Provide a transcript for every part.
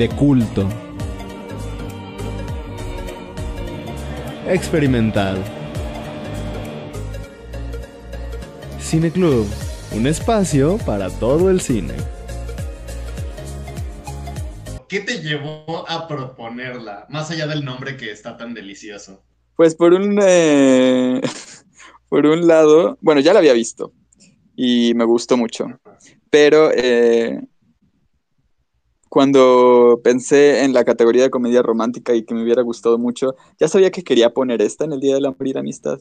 De culto. Experimental. Cine Club, un espacio para todo el cine. ¿Qué te llevó a proponerla? Más allá del nombre que está tan delicioso. Pues por un, eh, por un lado, bueno, ya la había visto y me gustó mucho, pero eh, cuando pensé en la categoría de comedia romántica y que me hubiera gustado mucho, ya sabía que quería poner esta en el Día del Amor y la Amistad.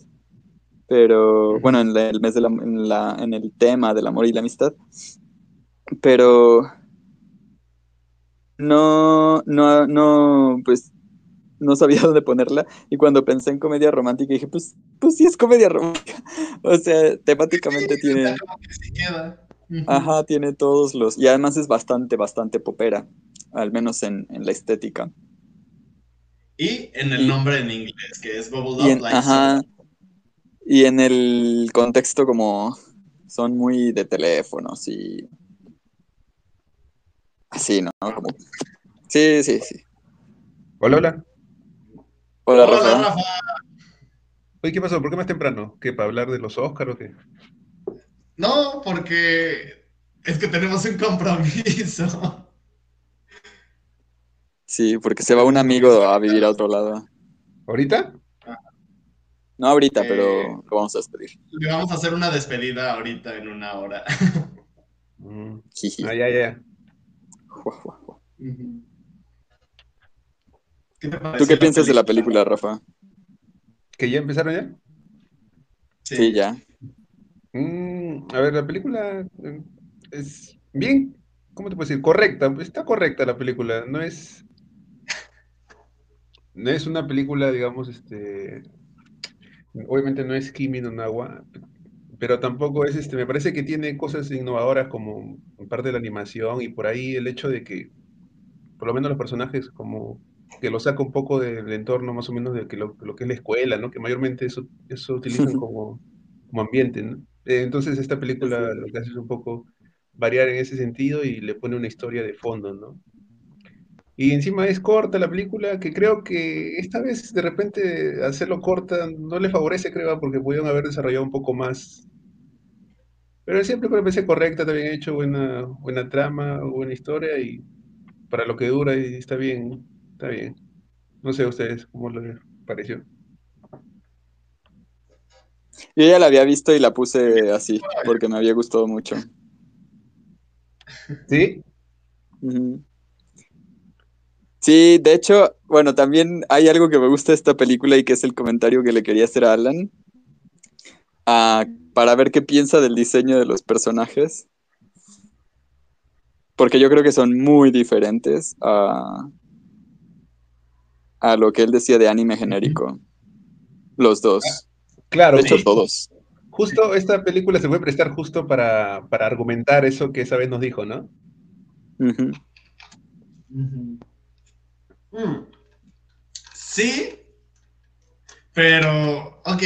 Pero, bueno, en el mes de la, en, la, en el tema del amor y la amistad. Pero no, no, no, pues no sabía dónde ponerla. Y cuando pensé en comedia romántica, dije, pues, pues sí es comedia romántica. O sea, temáticamente tiene. Ajá, tiene todos los. Y además es bastante, bastante popera, al menos en, en la estética. Y en el y, nombre en inglés, que es Bubble Up en, Like Ajá. Y en el contexto, como son muy de teléfonos y. Así, ¿no? Como... Sí, sí, sí. Hola, hola. Hola, Hola, Rafa. Rafa. Oye, ¿qué pasó? ¿Por qué más temprano? ¿Qué? ¿Para hablar de los Oscars o qué? No, porque es que tenemos un compromiso. Sí, porque se va un amigo a vivir a otro lado. ¿Ahorita? No ahorita, Eh, pero lo vamos a despedir. Le vamos a hacer una despedida ahorita en una hora. Mm. Ah, ya, ya. Jua, jua, jua. Ujú. ¿Qué te ¿Tú qué piensas de la película, Rafa? ¿Que ya empezaron ya? Sí, ya. Mm, a ver, la película eh, es bien, ¿cómo te puedo decir? Correcta, está correcta la película, no es, no es una película, digamos, este, obviamente no es Kimi no Nawa, pero tampoco es, este, me parece que tiene cosas innovadoras como parte de la animación y por ahí el hecho de que, por lo menos los personajes como que lo saca un poco del entorno más o menos de que lo, lo que es la escuela, ¿no? Que mayormente eso, eso utilizan como, como ambiente, ¿no? Eh, Entonces esta película lo que hace es un poco variar en ese sentido y le pone una historia de fondo, ¿no? Y encima es corta la película, que creo que esta vez de repente hacerlo corta no le favorece, creo, porque pudieron haber desarrollado un poco más. Pero siempre me parece correcta, está bien hecho, buena, buena trama, buena historia y para lo que dura y está bien, está bien. No sé a ustedes cómo les pareció. Yo ya la había visto y la puse así, porque me había gustado mucho. ¿Sí? Sí, de hecho, bueno, también hay algo que me gusta de esta película y que es el comentario que le quería hacer a Alan. Ah, para ver qué piensa del diseño de los personajes. Porque yo creo que son muy diferentes a, a lo que él decía de anime genérico. Los dos. Claro, De hecho, todos. justo esta película se puede prestar justo para, para argumentar eso que esa vez nos dijo, ¿no? Mm. Sí, pero, ok,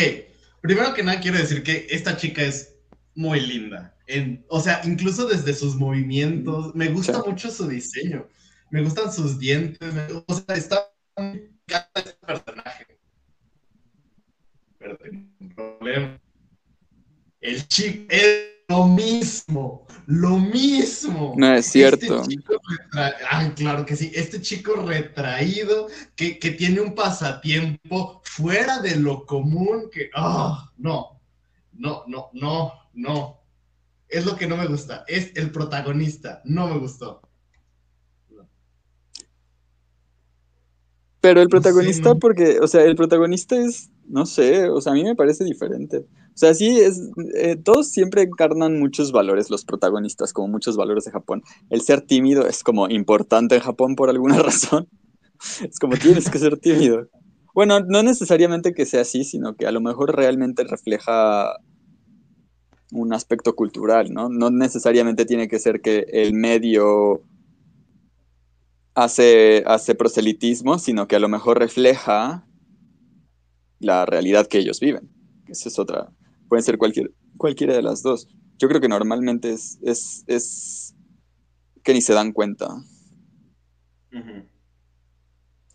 primero que nada quiero decir que esta chica es muy linda. En- o sea, incluso desde sus movimientos, me gusta Sí. mucho su diseño, me gustan sus dientes, me- o sea, está muy encanta este personaje. Pero tengo un problema. El chico es lo mismo, lo mismo. No es cierto. Este chico retra- ah, claro que sí. Este chico retraído que, que tiene un pasatiempo fuera de lo común que. ah, no, no, no, no, no. Es lo que no me gusta. Es el protagonista. No me gustó. Pero el protagonista, porque, o sea, el protagonista es, no sé, o sea, a mí me parece diferente. O sea, sí, es, eh, todos siempre encarnan muchos valores, los protagonistas, como muchos valores de Japón. El ser tímido es como importante en Japón por alguna razón. Es como tienes que ser tímido. Bueno, no necesariamente que sea así, sino que a lo mejor realmente refleja un aspecto cultural, ¿no? No necesariamente tiene que ser que el medio hace, hace proselitismo, sino que a lo mejor refleja la realidad que ellos viven. Esa es otra. Pueden ser cualquier, cualquiera de las dos. Yo creo que normalmente es, es, es que ni se dan cuenta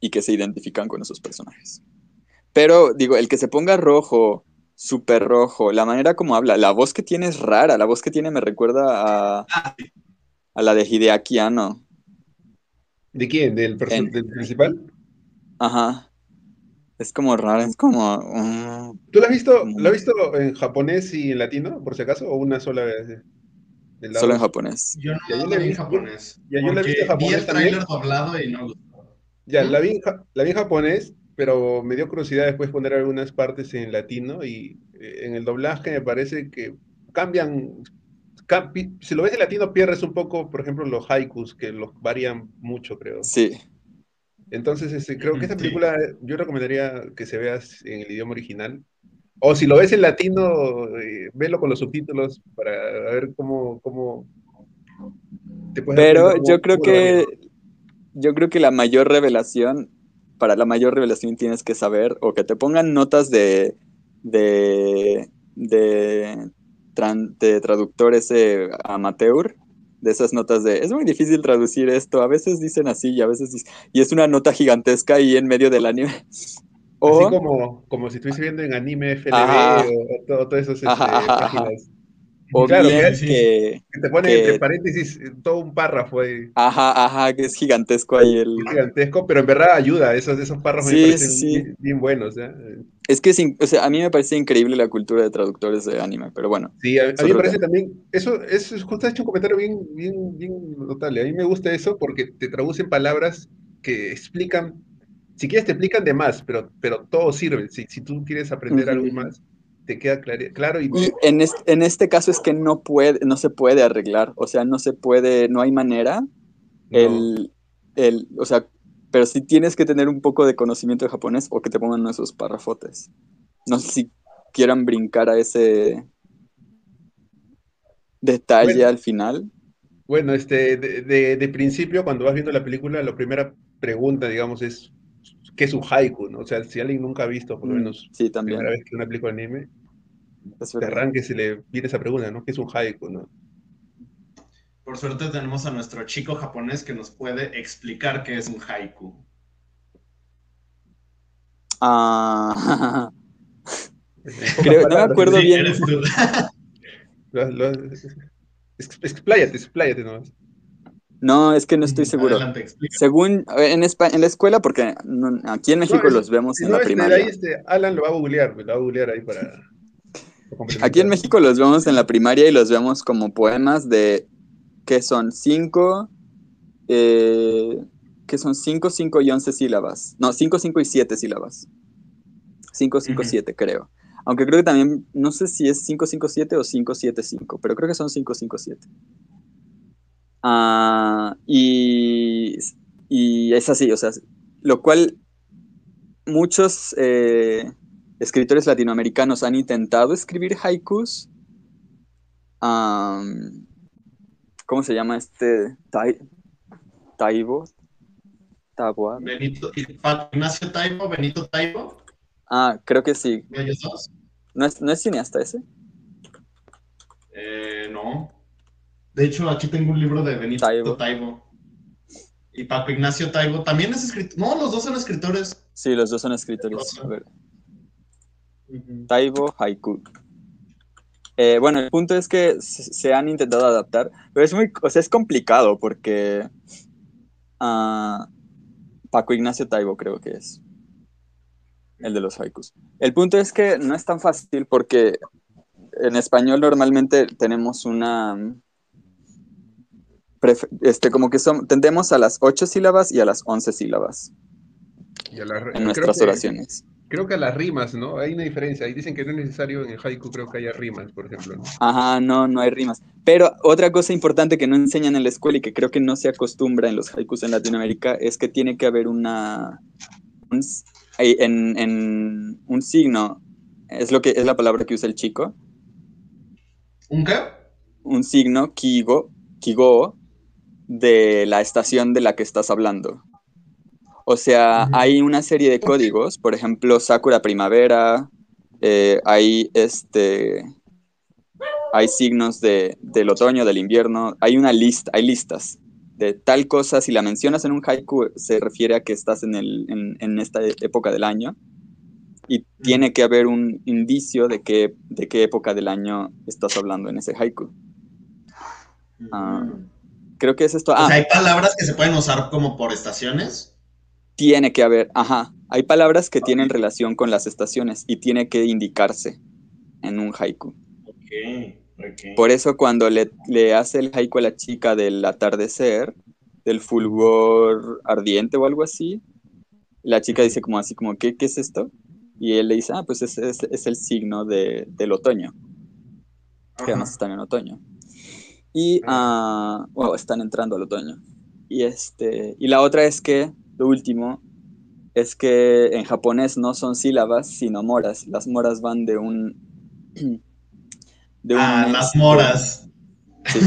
y que se identifican con esos personajes. Pero digo, el que se ponga rojo, súper rojo, la manera como habla, la voz que tiene es rara, la voz que tiene me recuerda a, Ah, a la de Hideaki Anno. ¿De quién? ¿Del, En- del principal? Ajá. Es como rara, es como... ¿Tú lo has visto, lo has visto en japonés y en latino, por si acaso, o una sola vez? La solo en japonés. Yo no Ya, yo lo la vi en vi- japonés. ya, yo la visto en japonés Vi el tráiler doblado y no gustó. Ya, la vi, en ja- la vi en japonés, pero me dio curiosidad después poner algunas partes en latino y eh, en el doblaje me parece que cambian. si lo ves en latino pierdes un poco, por ejemplo, los haikus, que los varían mucho, creo. Sí. Entonces, este, creo que esta película yo recomendaría que se veas en el idioma original. O si lo ves en latino, eh, velo con los subtítulos para ver cómo, cómo te Pero cómo- yo creo que yo creo que la mayor revelación, para la mayor revelación tienes que saber o que te pongan notas de de de, traductores eh, amateur, de esas notas de es muy difícil traducir esto, a veces dicen así y a veces dicen, y es una nota gigantesca ahí en medio del anime. Así O como, como si estuviese viendo en anime FLB Ajá. o, o to- todas esas este, páginas. O claro, bien sí. que Que te ponen que- entre paréntesis eh, todo un párrafo ahí, ajá, ajá, que es gigantesco ahí el gigantesco, pero en verdad ayuda, esos, esos párrafos Sí, me parecen sí. Bien, bien buenos. ¿ya? Es que es o sea, a mí me parece increíble la cultura de traductores de anime, pero bueno. Sí, a, a mí me parece también, eso, eso es justo has hecho un comentario bien, bien, bien notable. A mí me gusta eso porque te traducen palabras que explican, si quieres te explican de más, pero, pero todo sirve. Si, si tú quieres aprender Ujú, algo ujú. más, te queda claro y, Y en este, en este caso es que no puede, no se puede arreglar, o sea, no se puede, no hay manera. no. El, el, o sea, pero sí tienes que tener un poco de conocimiento de japonés o que te pongan esos párrafotes. No sé si quieran brincar a ese detalle Bueno. al final. Bueno, este, de, de- de principio, cuando vas viendo la película, la primera pregunta, digamos, es ¿qué es un haiku? ¿no? O sea, si alguien nunca ha visto, por lo Mm, menos, Sí, también. primera vez que una película de anime, es te verdad. arranque y se le viene esa pregunta, ¿no? ¿Qué es un haiku, no? Por suerte tenemos a nuestro chico japonés que nos puede explicar qué es un haiku. Ah, Creo- no me acuerdo Sí, bien. eres tú. lo- lo- ex- expláyate, expláyate nomás. No, es que no estoy seguro. Adelante. Según eh, en, Espa- en la escuela, porque no- aquí en México los vemos Si en no, la este, primaria. ahí, este, Alan lo va a googlear, lo va a googlear ahí para... Aquí en México los vemos en la primaria y los vemos como poemas de que son cinco, eh, que son cinco, cinco y once sílabas. No, cinco, cinco y siete sílabas. Cinco, cinco, Ujú. siete, creo. Aunque creo que también, no sé si es 557 o 575, pero creo que son 557. Ah, y, y es así, o sea, lo cual muchos eh, escritores latinoamericanos han intentado escribir haikus. Am, ¿Cómo se llama este? Tai- Taibo. Taboa. Benito, Ignacio Taibo, Benito Taibo, Ah, creo que sí. ¿No es, ¿no es cineasta ese? Eh, no. De hecho, aquí tengo un libro de Benito Taibo. Taibo. Y Paco Ignacio Taibo también es escritor. No, los dos son escritores. Sí, los dos son escritores. A ver. Taibo Haiku. Eh, bueno, el punto es que se, han intentado adaptar, pero es muy, o sea, es complicado porque ah, Paco Ignacio Taibo creo que es el de los haikus. El punto es que no es tan fácil porque en español normalmente tenemos una este como que son tendemos a las ocho sílabas y a las once sílabas Y a la- en creo nuestras que- oraciones. Creo que a las rimas, ¿no? Hay una diferencia. Ahí dicen que no es necesario en el haiku, creo que haya rimas, por ejemplo. ¿no? Ajá, no, no hay rimas. Pero otra cosa importante que no enseñan en la escuela y que creo que no se acostumbra en los haikus en Latinoamérica es que tiene que haber una. un en, en un signo, es lo que es la palabra que usa el chico. ¿Un qué? Un signo, kigo, kigo, de la estación de la que estás hablando. O sea, hay una serie de códigos, por ejemplo, Sakura Primavera, eh, hay este, hay signos de, del otoño, del invierno, hay una lista, hay listas de tal cosa, si la mencionas en un haiku, se refiere a que estás en, el, en, en esta época del año y tiene que haber un indicio de qué, de qué época del año estás hablando en ese haiku. Creo que es esto. O Ah, sea, hay palabras que se pueden usar como por estaciones. tiene que haber, ajá, hay palabras que tienen relación con las estaciones y tiene que indicarse en un haiku. Ok, ok. Por eso cuando le, le hace el haiku a la chica del atardecer, del fulgor ardiente o algo así, la chica dice como así como, ¿qué, qué es esto? Y él le dice, ah, pues es, es- es el signo de- del otoño, que además están en otoño. Y, ah, bueno, están entrando al otoño. Y, este, y la otra es que, lo último, es que en japonés no son sílabas, sino moras. Las moras van de un... De un Ah, las este, moras. Sí,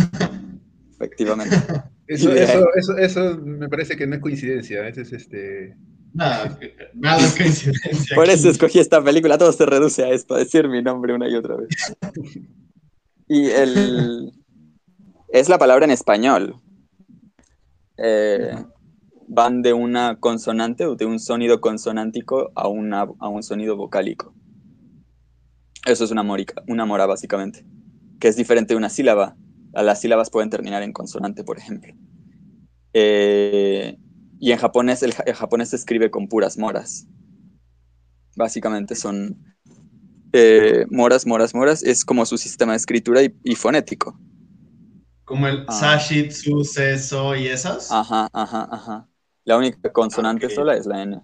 efectivamente. Eso, de- eso, eso, eso me parece que no es coincidencia. Ese es este. Nada, nada es coincidencia. Por aquí. eso escogí esta película, todo se reduce a esto, a decir mi nombre una y otra vez. Y el... Es la palabra en español. Eh, van de una consonante o de un sonido consonántico a, una, a un sonido vocálico. Eso es una morica, una mora básicamente, que es diferente de una sílaba. Las sílabas pueden terminar en consonante, por ejemplo. Eh, y en japonés, el, ja- el japonés se escribe con puras moras. Básicamente son eh, moras, moras, moras. Es como su sistema de escritura y, y fonético. Como el Ah. seso y esas. Ajá, ajá, ajá. La única consonante Ok. sola es la N.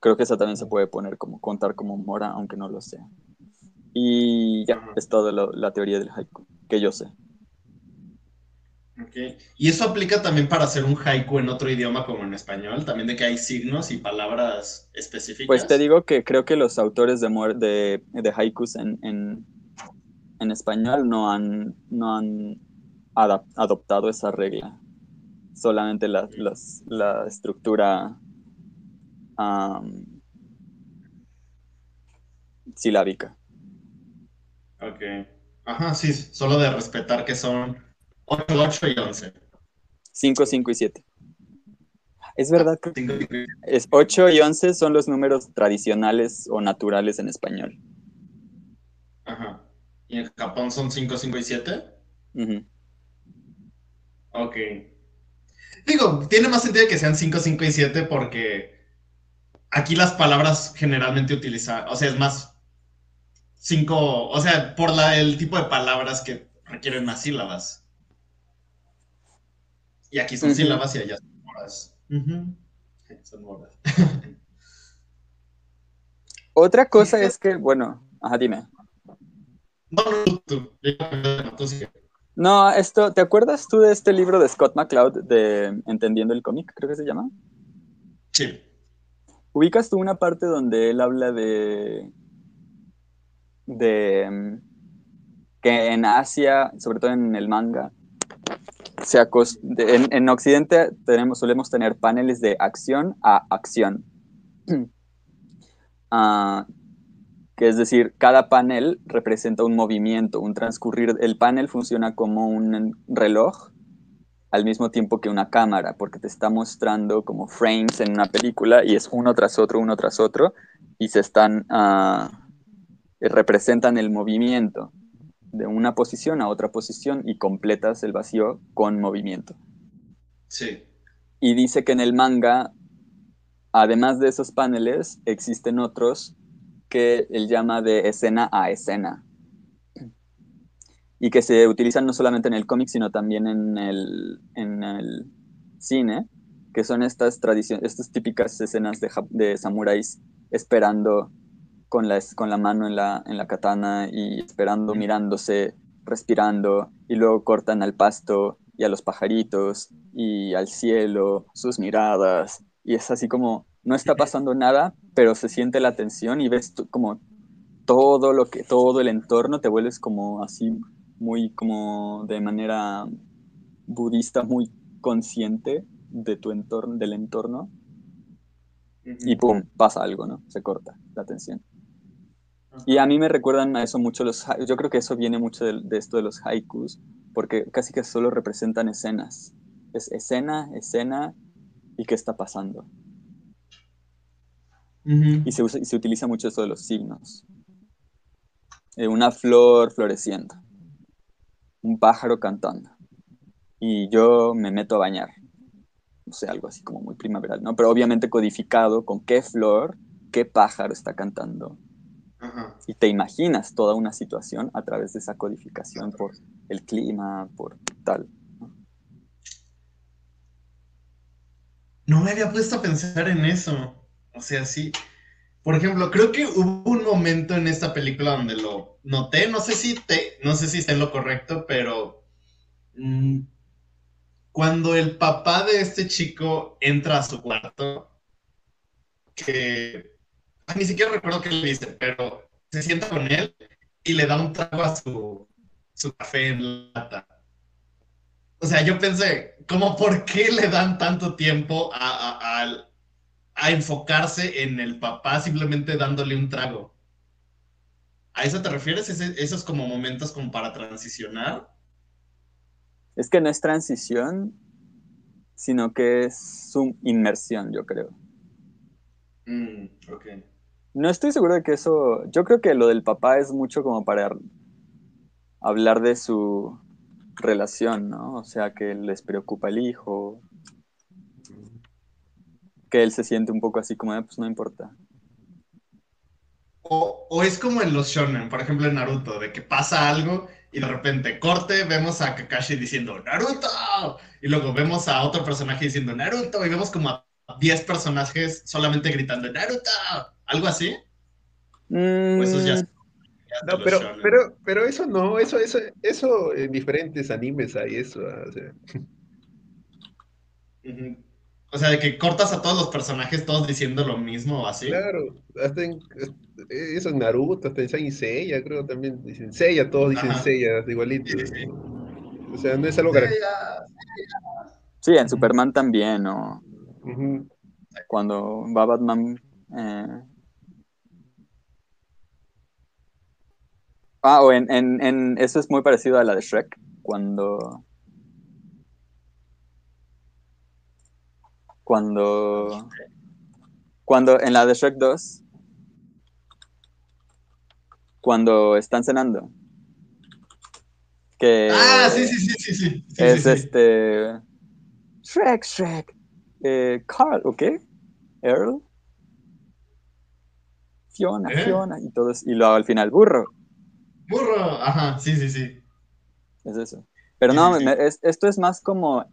Creo que esa también se puede poner como contar como mora, aunque no lo sea. Y ya, es toda la, la teoría del haiku, que yo sé. Ok. Y eso aplica también para hacer un haiku en otro idioma como en español, también de que hay signos y palabras específicas. Pues te digo que creo que los autores de, de, de haikus en, en, en español no han, no han adoptado esa regla. Solamente la, las- la estructura am, silábica. Ok. Ajá, sí, solo de respetar que son 8, 8 y 11. 5, 5 y 7. Es verdad que Cinco, cinco y- es 8 y 11 son los números tradicionales o naturales en español. Ajá. ¿Y en Japón son 5, 5 y 7? Ujú. Ok. Digo, tiene más sentido que sean 5, 5 y 7 porque aquí las palabras generalmente utilizan, o sea, es más 5, o sea, por la, el tipo de palabras que requieren más sílabas. Y aquí son Ujú. sílabas y allá son moras. Ujú. Son moras. Otra cosa es que, bueno, ajá, dime. No, no, tú, tú, no, tú sigue. No, esto, ¿te acuerdas tú de este libro de Scott McCloud de Entendiendo el cómic, creo que se llama? Sí. ¿Ubicas tú una parte donde él habla de de que en Asia, sobre todo en el manga, se acos- de- en, en Occidente tenemos, solemos tener paneles de acción a acción. Ah, que es decir, cada panel representa un movimiento, un transcurrir. El panel funciona como un reloj al mismo tiempo que una cámara, porque te está mostrando como frames en una película y es uno tras otro, uno tras otro, y se están, ah, representan el movimiento de una posición a otra posición y completas el vacío con movimiento. Sí. Y dice que en el manga, además de esos paneles, existen otros que él llama de escena a escena. Y que se utilizan no solamente en el cómic, sino también en el, en el cine, que son estas tradiciones, estas típicas escenas de, samuráis esperando con la, con la mano en la, en la katana y esperando, mirándose, respirando, y luego cortan al pasto y a los pajaritos y al cielo, sus miradas, y es así como, no está pasando nada, pero se siente la tensión y ves como todo lo que, todo el entorno, te vuelves como así, muy como de manera budista, muy consciente de tu entorno, del entorno, y pum, pasa algo, ¿no? Se corta la tensión. Y a mí me recuerdan a eso mucho los, yo creo que eso viene mucho de, esto de los haikus, porque casi que solo representan escenas. Es escena, escena, y qué está pasando. Y, se usa, y se utiliza mucho eso de los signos. Eh, una flor floreciendo, un pájaro cantando, y yo me meto a bañar. No sé, algo así como muy primaveral, ¿no? Pero obviamente codificado con qué flor, qué pájaro está cantando y te imaginas toda una situación a través de esa codificación por el clima, por tal. ¿no? me había puesto a pensar en eso. O sea, sí. Por ejemplo, creo que hubo un momento en esta película donde lo noté, no sé si te, no sé si está lo correcto, pero mm, cuando el papá de este chico entra a su cuarto, que ni siquiera recuerdo qué le dice, pero se sienta con él y le da un trago a su, café en lata. O sea, yo pensé, ¿cómo por qué le dan tanto tiempo a, a, enfocarse en el papá simplemente dándole un trago? ¿A eso te refieres? ¿Esos como momentos como para transicionar? Es que no es transición, sino que es su inmersión, yo creo. Mm, ok. No estoy seguro de que eso. Yo creo que lo del papá es mucho como para hablar de su relación, ¿no? O sea, que les preocupa el hijo. Que él se siente un poco así como, ah, pues no importa. O, es como en los shonen, por ejemplo en Naruto, de que pasa algo y de repente corte, vemos a Kakashi diciendo Naruto, y luego vemos a otro personaje diciendo Naruto, y vemos como a 10 personajes solamente gritando Naruto. ¿Algo así? eso ya... Mm. No, pero, pero, pero eso no, eso, eso, eso en diferentes animes hay eso. Ah, o sea. O sea, de que cortas a todos los personajes todos diciendo lo mismo o así. Claro, hasta en, eso en Naruto, hasta en Saint Seiya, creo también dicen Seiya, todos dicen Seiya, igualito. O sea, no es algo que... Sí, en Superman también, ¿no? Cuando va Batman eh, Ah, o en, en, en, eso es muy parecido a la de Shrek, cuando... Cuando... Cuando en la de Shrek 2, cuando están cenando. Que ah, sí, sí, sí, sí, sí. es este... Shrek, Shrek. Eh, Carl, ¿ok? Earl. Fiona, ¿Eh? Fiona. Y todos, y luego al final, burro. Burro, ajá, sí, sí, sí. Es eso. Pero no, esto es más como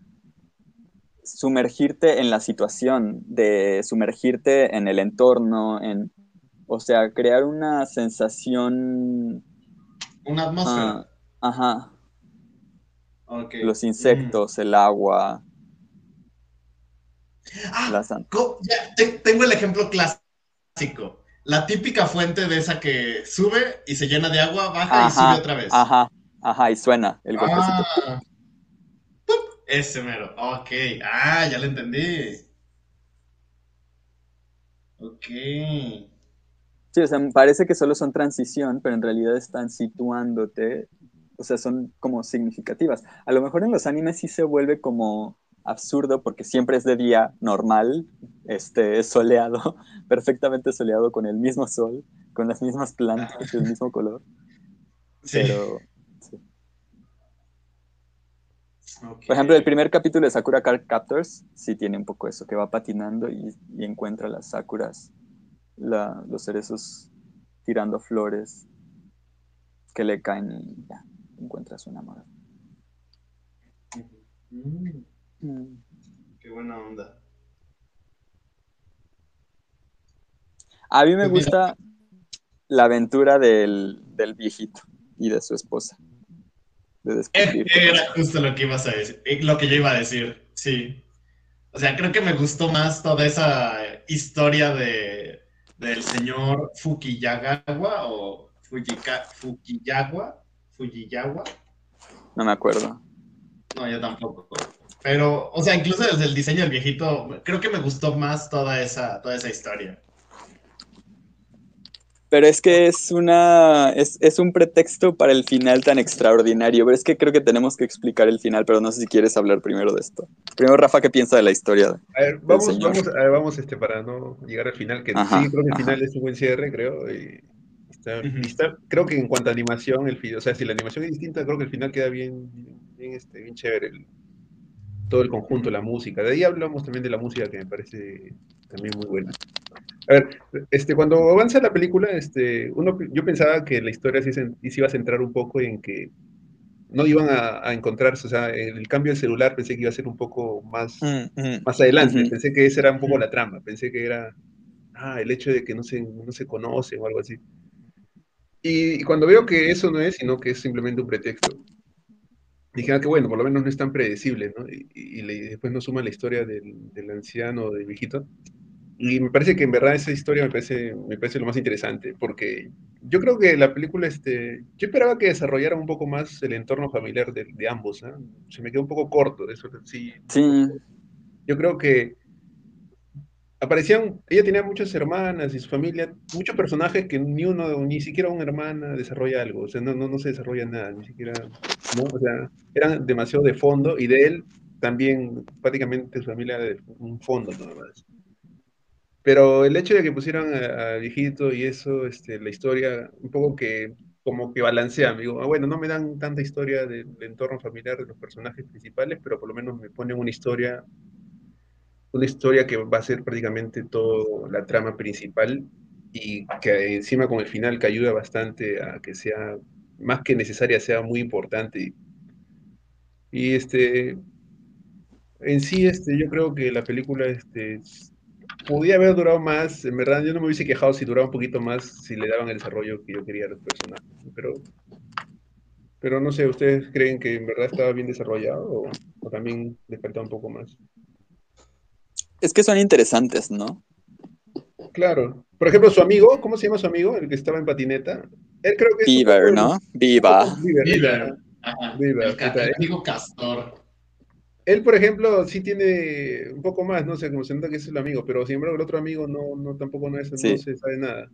sumergirte en la situación, de sumergirte en el entorno, en, o sea, crear una sensación... Una atmósfera. Ah, ajá. Los insectos, el agua. Ah, ya, tengo el ejemplo clásico la típica fuente de esa que sube y se llena de agua, baja y sube otra vez. Ajá, ajá, y suena el golpecito. Ah, ese mero, ok. Ah, ya lo entendí. Ok. Sí, o sea, parece que solo son transición, pero en realidad están situándote, o sea, son como significativas. A lo mejor en los animes sí se vuelve como absurdo porque siempre es de día normal, este, soleado, perfectamente soleado con el mismo sol, con las mismas plantas, el mismo color. Pero, Por ejemplo, el primer capítulo de Sakura Card Captors sí tiene un poco eso, que va patinando y, encuentra las sakuras, los cerezos tirando flores que le caen y ya, encuentra su enamorado. Mm. Mm. Qué buena onda. A mí me pues gusta, la aventura del, del viejito y de su esposa. De descubrir. Era justo lo que ibas a decir, eh, lo que yo iba a decir, sí. O sea, creo que me gustó más toda esa historia de, del señor Fukiyagawa o Fujika, Fukiyawa, Fujiyawa. No me acuerdo. No, yo tampoco. Pero, o sea, incluso desde el diseño del viejito, creo que me gustó más toda esa, toda esa historia. Pero es que es una es, es un pretexto para el final tan extraordinario. Pero es que creo que tenemos que explicar el final, pero no sé si quieres hablar primero de esto. Primero, Rafa, ¿qué piensa de la historia? A ver, vamos, vamos, a ver, vamos este, para no llegar al final, que Ajá, sí, creo que el final es un buen cierre, creo. y está- y Ujú. está- creo que en cuanto a animación, el o sea, si la animación es distinta, creo que el final queda bien, bien, este, bien chévere. el- todo el conjunto, la música. De ahí hablamos también de la música, que me parece también muy buena. A ver, este, cuando avanza la película, este, uno, yo pensaba que la historia sí se, sí iba a centrar un poco en que no iban a, a encontrarse, o sea, el cambio de celular pensé que iba a ser un poco más, más adelante. Ujú. Pensé que esa era un poco la trama. Pensé que era ah, el hecho de que no se, no se conocen o algo así. Y, y cuando veo que eso no es, sino que es simplemente un pretexto, dije, ah, que bueno, por lo menos no es tan predecible, ¿no? Y, y- y después nos suma la historia del, del anciano, del viejito. Y me parece que en verdad esa historia me parece, me parece lo más interesante, porque yo creo que la película, este, yo esperaba que desarrollara un poco más el entorno familiar de, de ambos, ¿ah? Se me quedó un poco corto, eso sí, Sí, yo creo que aparecían, ella tenía muchas hermanas y su familia, muchos personajes que ni uno, ni siquiera una hermana desarrolla algo, o sea, no, no, no se desarrolla nada, ni siquiera, ¿no? O sea, eran demasiado de fondo y de él también prácticamente su familia de un fondo nada más. Pero el hecho de que pusieran a, a viejito y eso, este, la historia, un poco que como que balancea, amigo. Ah, bueno, no me dan tanta historia del, del entorno familiar de los personajes principales, pero por lo menos me ponen una historia una historia que va a ser prácticamente toda la trama principal y que encima con el final que ayuda bastante a que sea más que necesaria, sea muy importante. Y, y, este, en sí, este, yo creo que la película este, podía haber durado más, en verdad yo no me hubiese quejado si duraba un poquito más, si le daban el desarrollo que yo quería a los personajes, pero, pero no sé, ¿ustedes creen que en verdad estaba bien desarrollado o, o también le faltaba un poco más? es que son interesantes, ¿no? Claro. Por ejemplo, su amigo, ¿cómo se llama su amigo? El que estaba en patineta. Él creo que Beaver, ¿no? Viva. Ajá. Beaver, El, amigo Castor. Él, por ejemplo, sí tiene un poco más, no sé, como se nota que es el amigo, pero sin embargo el otro amigo no, no tampoco no es, Sí. no se sabe nada.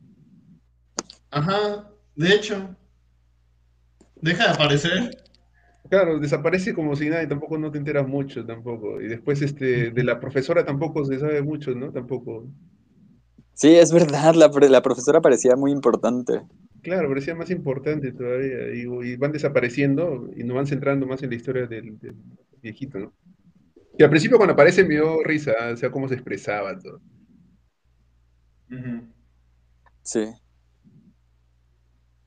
Ajá, de hecho. Deja de aparecer. Claro, desaparece como si nada y tampoco no te enteras mucho tampoco. Y después este, de la profesora tampoco se sabe mucho, ¿no? Tampoco. Sí, es verdad, la, la profesora parecía muy importante. Claro, parecía más importante todavía. Y, y van desapareciendo y nos van centrando más en la historia del, del viejito, ¿no? Y al principio cuando aparece me dio risa, o sea, cómo se expresaba todo. Sí.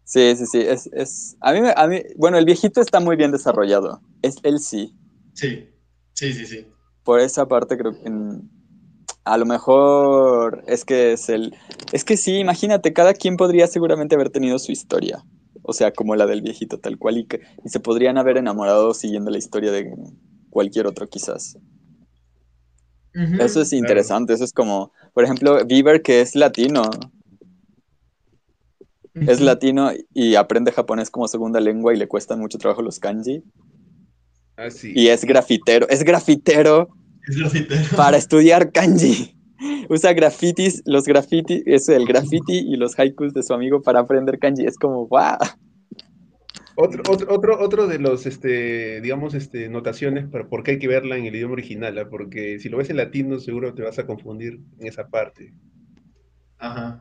Sí, sí, sí. Es, es... A mí, me- a mí, bueno, el viejito está muy bien desarrollado. Es él sí. Sí, sí, sí, sí. Por esa parte creo que mm, a lo mejor es que es el... Es que sí, imagínate, cada quien podría seguramente haber tenido su historia. O sea, como la del viejito, tal cual. Y, que, y se podrían haber enamorado siguiendo la historia de cualquier otro quizás. Eso es claro. interesante. Eso es como, por ejemplo, Bieber, que es latino. Es latino y aprende japonés como segunda lengua y le cuestan mucho trabajo los kanji. Ah, sí. Y es grafitero. Es grafitero Es grafitero. para estudiar kanji. Usa grafitis, los graffiti, es el graffiti y los haikus de su amigo para aprender kanji. Es como, wow. Otro, otro, otro, otro de los, este, digamos, este, notaciones para por qué hay que verla en el idioma original, ¿ah? porque si lo ves en latino seguro te vas a confundir en esa parte. Ajá.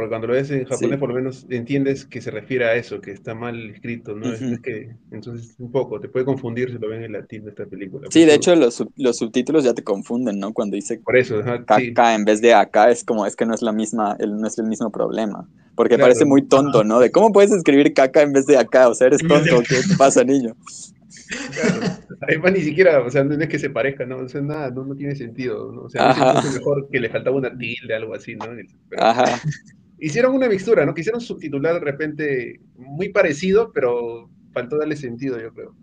Porque cuando lo ves en japonés Sí. por lo menos entiendes que se refiere a eso, que está mal escrito, ¿no? Es que, entonces un poco, te puede confundir si lo ven en latino esta película. Sí, de hecho los, los subtítulos ya te confunden, ¿no? Cuando dice Por eso, ajá, sí. en vez de acá, es como, es que no es la misma, el, no es el mismo problema. Porque Claro. parece muy tonto, ¿no? De cómo puedes escribir caca en vez de acá, o sea, eres de tonto, ¿qué te pasa, niño? Claro. Además, ni siquiera, o sea, no es que se parezca, ¿no? O sea, nada, no, no tiene sentido, ¿no? O sea, es mejor que le faltaba una tilde, algo así, ¿no? Pero- Ajá. Hicieron una mixtura, ¿no? Quisieron subtitular de repente muy parecido, pero faltó darle sentido, yo creo.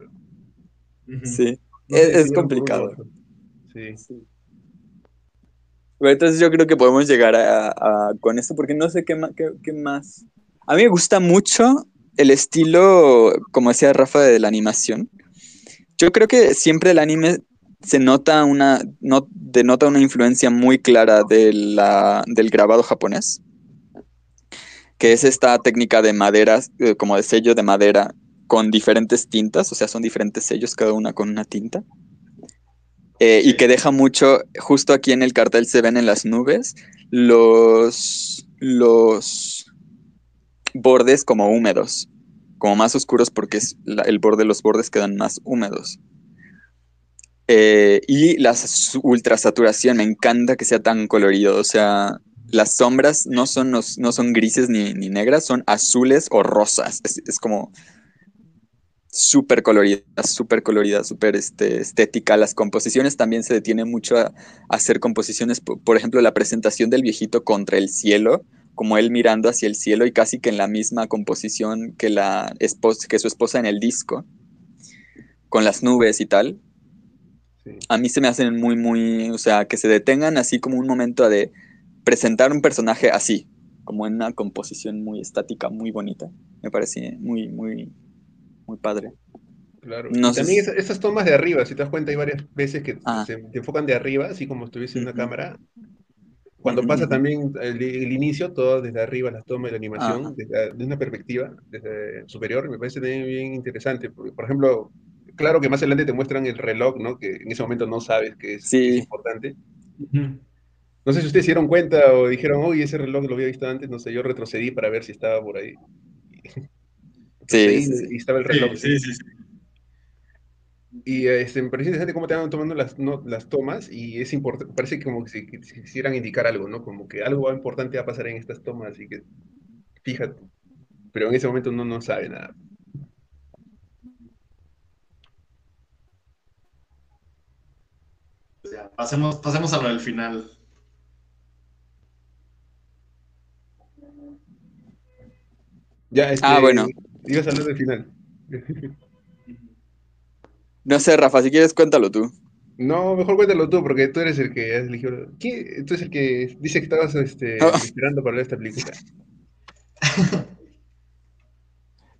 Sí, es, complicado. Sí. entonces yo creo que podemos llegar a, con esto, porque no sé qué, qué, más. A mí me gusta mucho el estilo, como decía Rafa, de la animación. Yo creo que siempre el anime se nota una, no, denota una influencia muy clara de la, del grabado japonés, que es esta técnica de maderas, eh, como de sello de madera, con diferentes tintas, o sea, son diferentes sellos, cada una con una tinta. Eh, y que deja mucho, justo aquí en el cartel se ven en las nubes los, los bordes como húmedos, como más oscuros porque es el borde, los bordes quedan más húmedos. Eh, y la ultrasaturación, me encanta que sea tan colorido, o sea, las sombras no son, no, son grises ni, negras, son azules o rosas, es como súper colorida, súper colorida, súper este, estética. Las composiciones también se detienen mucho a, hacer composiciones, por, ejemplo, la presentación del viejito contra el cielo, como él mirando hacia el cielo y casi que en la misma composición que, la esposa, que su esposa en el disco, con las nubes y tal. A mí se me hacen muy, muy, o sea, que se detengan así como un momento de presentar un personaje así, como en una composición muy estática, muy bonita. Me parece muy, muy, muy padre. Claro. también esas tomas de arriba, si te das cuenta, hay varias veces que ah. se te enfocan de arriba, así como estuviese en una cámara. Cuando pasa también el, inicio, todo desde arriba, las tomas de la animación, desde, una perspectiva desde superior, me parece también bien interesante. por ejemplo, claro que más adelante te muestran el reloj, ¿no? Que en ese momento no sabes que es, importante. No sé si ustedes se dieron cuenta o dijeron, uy, ese reloj lo había visto antes, no sé, yo retrocedí para ver si estaba por ahí. Sí, y estaba el reloj. Sí, sí, sí. Y este, me parece interesante cómo te van tomando las, las tomas y es importante, parece como que si, quisieran indicar algo, ¿no? Como que algo importante va a pasar en estas tomas, así que fíjate. Pero en ese momento uno no sabe nada. pasemos, pasemos a lo del final. Ya, este, ah, bueno. Ibas a hablar del final. No sé, Rafa, si quieres cuéntalo tú. No, mejor cuéntalo tú, porque tú eres el que has elegido. Tú eres el que dice que estabas este, esperando para ver esta película.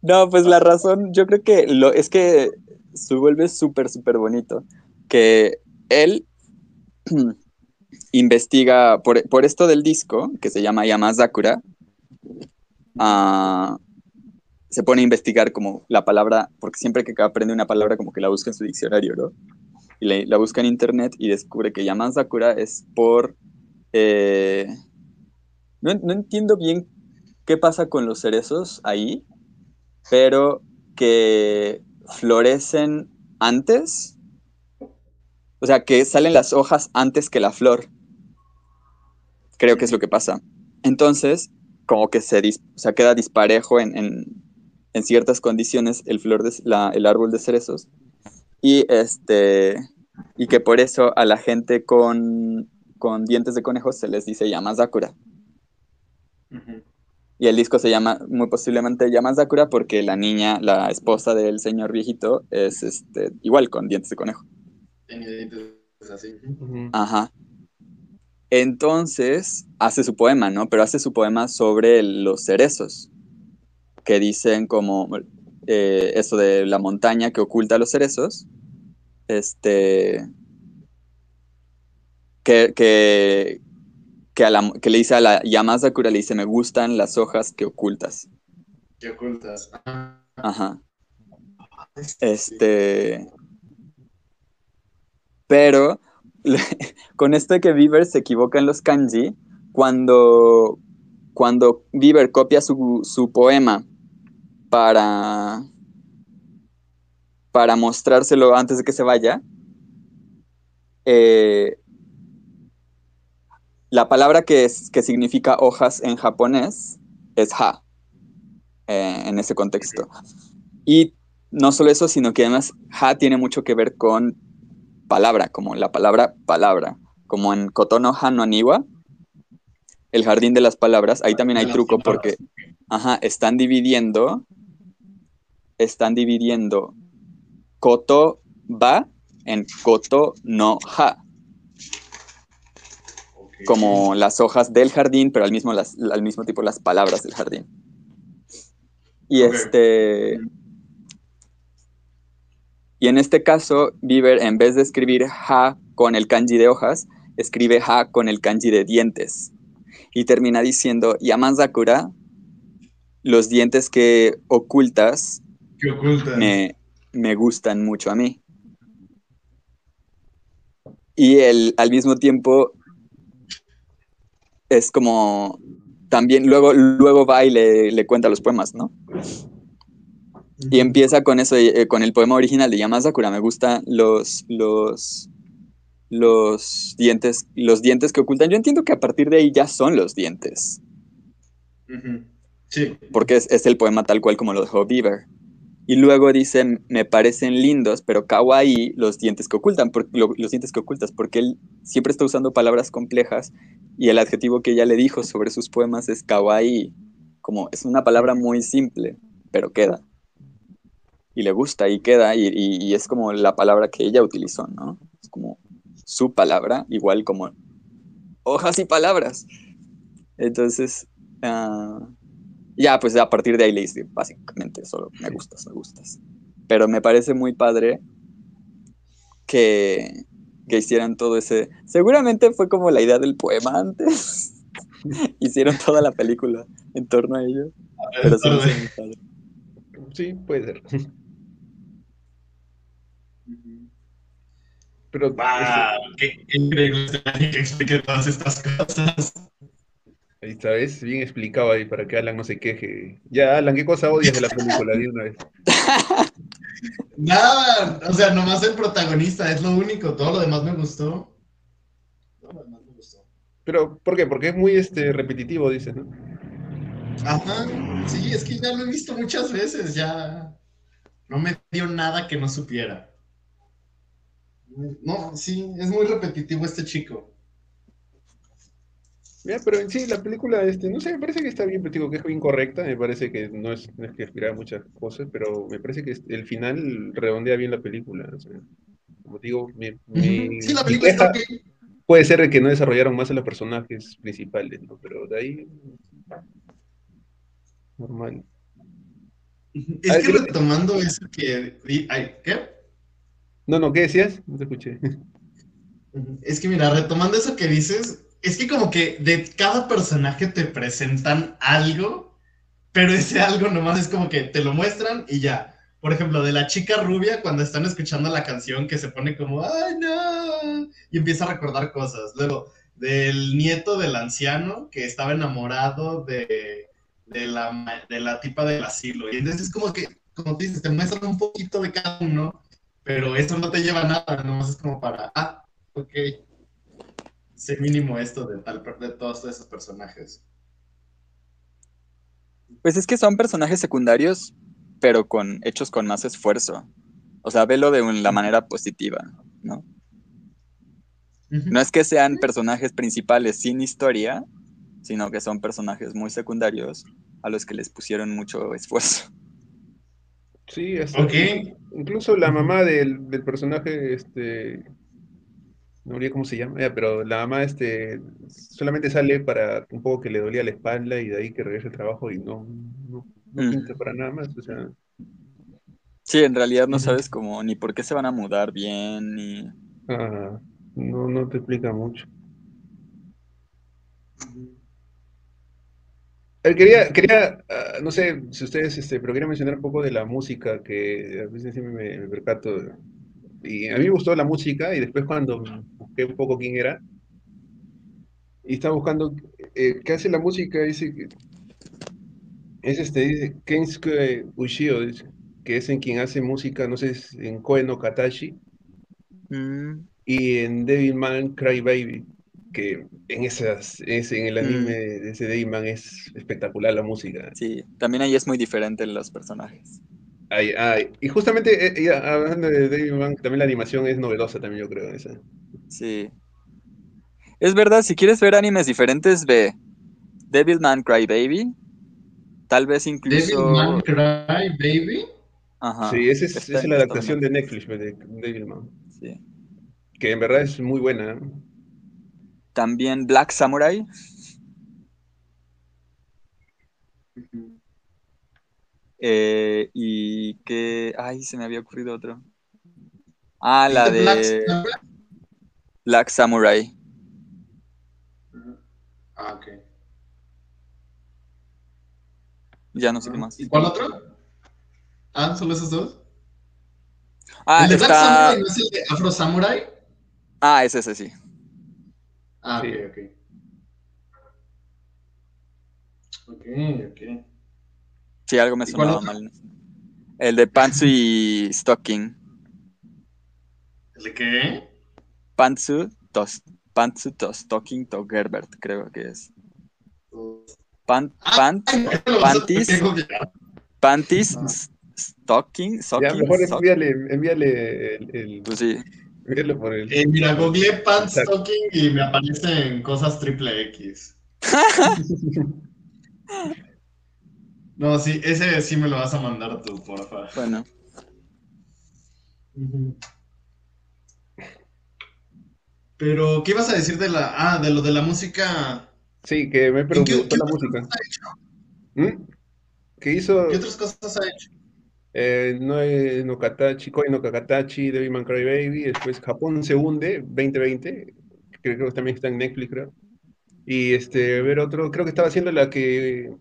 No, pues la razón, yo creo que lo, es que se vuelve súper, súper bonito. Que él investiga por, por, esto del disco, que se llama Yamazakura, uh, se pone a investigar como la palabra, porque siempre que aprende una palabra como que la busca en su diccionario, ¿no? Y la, busca en internet y descubre que Yaman Sakura es por... Eh, no, entiendo bien qué pasa con los cerezos ahí, pero que florecen antes, o sea, que salen las hojas antes que la flor. Creo que es lo que pasa. Entonces, como que se queda disparejo en, en ciertas condiciones el, flor de, el árbol de cerezos y, este, y que por eso a la gente con, con dientes de conejo se les dice Yamazakura. Y el disco se llama, muy posiblemente Yamazakura porque la niña, la esposa del señor viejito, es este, igual con dientes de conejo. Tiene dientes así. Ajá. Entonces hace su poema, ¿no? Pero hace su poema sobre los cerezos que dicen como eh, eso de la montaña que oculta los cerezos, este, que, que, que, le dice a la Yamazakura, le dice, me gustan las hojas que ocultas. Que ocultas. Ajá. Este, pero con esto de que Bieber se equivoca en los kanji, cuando, cuando Bieber copia su, su poema para, para mostrárselo antes de que se vaya. Eh, la palabra que, es, que significa hojas en japonés es ha, eh, en ese contexto. Y no solo eso, sino que además ha tiene mucho que ver con palabra, como la palabra palabra, como en Kotono Ha no Aniwa, el jardín de las palabras, ahí también hay truco porque, ajá, están dividiendo, están dividiendo koto ba en koto no ha, como las hojas del jardín, pero al mismo, las, al mismo tiempo las palabras del jardín. Y este... Y en este caso, Bieber, en vez de escribir ha con el kanji de hojas, escribe ha con el kanji de dientes. Y termina diciendo, Yamanzakura, los dientes que ocultas ¿Qué ocultas? me, me gustan mucho a mí. Y él al mismo tiempo es como también luego, luego va y le, le cuenta los poemas, ¿no? Y empieza con eso, eh, con el poema original de Yamasakura. Me gustan los, los, los dientes, los dientes que ocultan. Yo entiendo que a partir de ahí ya son los dientes. Sí. porque es, es el poema tal cual como lo dejó Bieber. Y luego dice, me parecen lindos, pero kawaii los dientes que ocultan, por- lo- los dientes que ocultas, porque él siempre está usando palabras complejas y el adjetivo que ella le dijo sobre sus poemas es kawaii, como es una palabra muy simple, pero queda. Y le gusta y queda, y, y- y es como la palabra que ella utilizó, ¿no? Es como su palabra, igual como hojas y palabras. Entonces, ah, ya, pues a partir de ahí le hice básicamente solo me gustas, me gustas. Pero me parece muy padre que, que hicieran todo ese. Seguramente fue como la idea del poema antes. Hicieron toda la película en torno a ello. Pero sí. Sí, puede ser. Pero Wow, qué, qué increíble man que explique todas estas cosas. ahí está, ¿ves? Bien explicado ahí para que Alan no se queje. Ya, Alan, ¿qué cosa odias de la película? Di una vez. Nada, o sea, nomás el protagonista, es lo único, todo lo demás me gustó. Todo lo demás me gustó. Pero, ¿por qué? Porque es muy este, repetitivo, dices, ¿no? Ajá, sí, es que ya lo he visto muchas veces, ya no me dio nada que no supiera. No, sí, es muy repetitivo este chico. Ya, pero en sí, la película, este, no sé, me parece que está bien, pero digo que es bien correcta, me parece que no es, no es que aspira a muchas cosas, pero me parece que el final redondea bien la película. o sea, como digo, mi, mi- Sí, la película está ok. puede ser que no desarrollaron más a los personajes principales, ¿no? Pero de ahí, normal. Es Ay, que retomando eso que... ¿Qué? No, no, ¿qué decías? No te escuché. Es que mira, retomando eso que dices, es que como que de cada personaje te presentan algo, pero ese algo nomás es como que te lo muestran y ya. Por ejemplo, de la chica rubia cuando están escuchando la canción que se pone como, ay no, y empieza a recordar cosas. Luego, del nieto del anciano que estaba enamorado de, de, la, de la tipa del asilo. Y entonces es como que, como te dices, te muestran un poquito de cada uno, pero eso no te lleva a nada, nomás es como para, ah, ok, sé mínimo esto de, tal, de todos esos personajes. Pues es que son personajes secundarios, pero con hechos con más esfuerzo. O sea, velo de un- la manera positiva, ¿no? No es que sean personajes principales sin historia, sino que son personajes muy secundarios a los que les pusieron mucho esfuerzo. Sí, hasta- Ok. incluso la mamá del, del personaje, este, no olvidé cómo se llama, ya, pero la mamá, este, solamente sale para un poco que le dolía la espalda y de ahí que regrese al trabajo y no, no, no Mm. pinta para nada más, o sea, Sí, en realidad no sabes cómo ni por qué se van a mudar bien, ni... ah, no, no te explica mucho. A ver, quería, quería, ah, no sé si ustedes, este, pero quería mencionar un poco de la música que a veces siempre me, me percato. Y a mí me gustó la música y después cuando busqué un poco quién era, y estaba buscando eh, qué hace la música, dice que es este, dice Kensuke Ushio, dice, que es en quien hace música, no sé, es en Koe no Katashi Mm, y en Devilman Crybaby, que en esas, es, en el anime de ese Devilman es espectacular la música. sí, también ahí es muy diferente en los personajes. Ay, ay, Y justamente, eh, ya, hablando de Devilman, también la animación es novedosa también, yo creo, esa. Sí. Es verdad, si quieres ver animes diferentes, ve Devilman Crybaby. Tal vez incluso. Devilman Cry Baby. Ajá, Sí, esa es, esa es la adaptación de Netflix de Devilman. sí. Que en verdad es muy buena. También Black Samurai. eh, y que. Ay, se me había ocurrido otro. Ah, la ¿Viste Black de Samurai? Black Samurai. Ah, ok. Ya no sé qué más. ¿Y cuál otro? Ah, solo esos dos. Ah, ¿El de Black. Samurai no es el de Afro Samurai? Ah, es ese, sí. Ah, Sí. ok, ok. Ok, ok. Sí, algo me ¿Y cuál sonaba mal. El de Pantsu y Stocking. ¿El de qué? Pantsu, tos, Pantsu, to Stocking, to Gerbert, creo que es. Pan, pant, no, panties. panties, Ah. s- stocking, Ya, stocking, mejor envíale, envíale el, el- Pues sí. Envíalo por el. Eh, mira, googleé pants Exacto. stocking y me aparecen cosas triple X. No, sí, ese sí me lo vas a mandar tú, porfa. Bueno, Pero, ¿qué ibas a decir de la. Ah, de lo de la música? Sí, que me ¿En pero qué, qué la otras música. cosas ha hecho? ¿Mm? ¿Qué hizo? ¿Qué otras cosas ha hecho? Eh, no, no Katachi, Koi no Kakatachi, Devilman Crybaby, después Japón se hunde, 2020, que creo que también está en Netflix, creo. Y este, ver otro, creo que estaba haciendo la que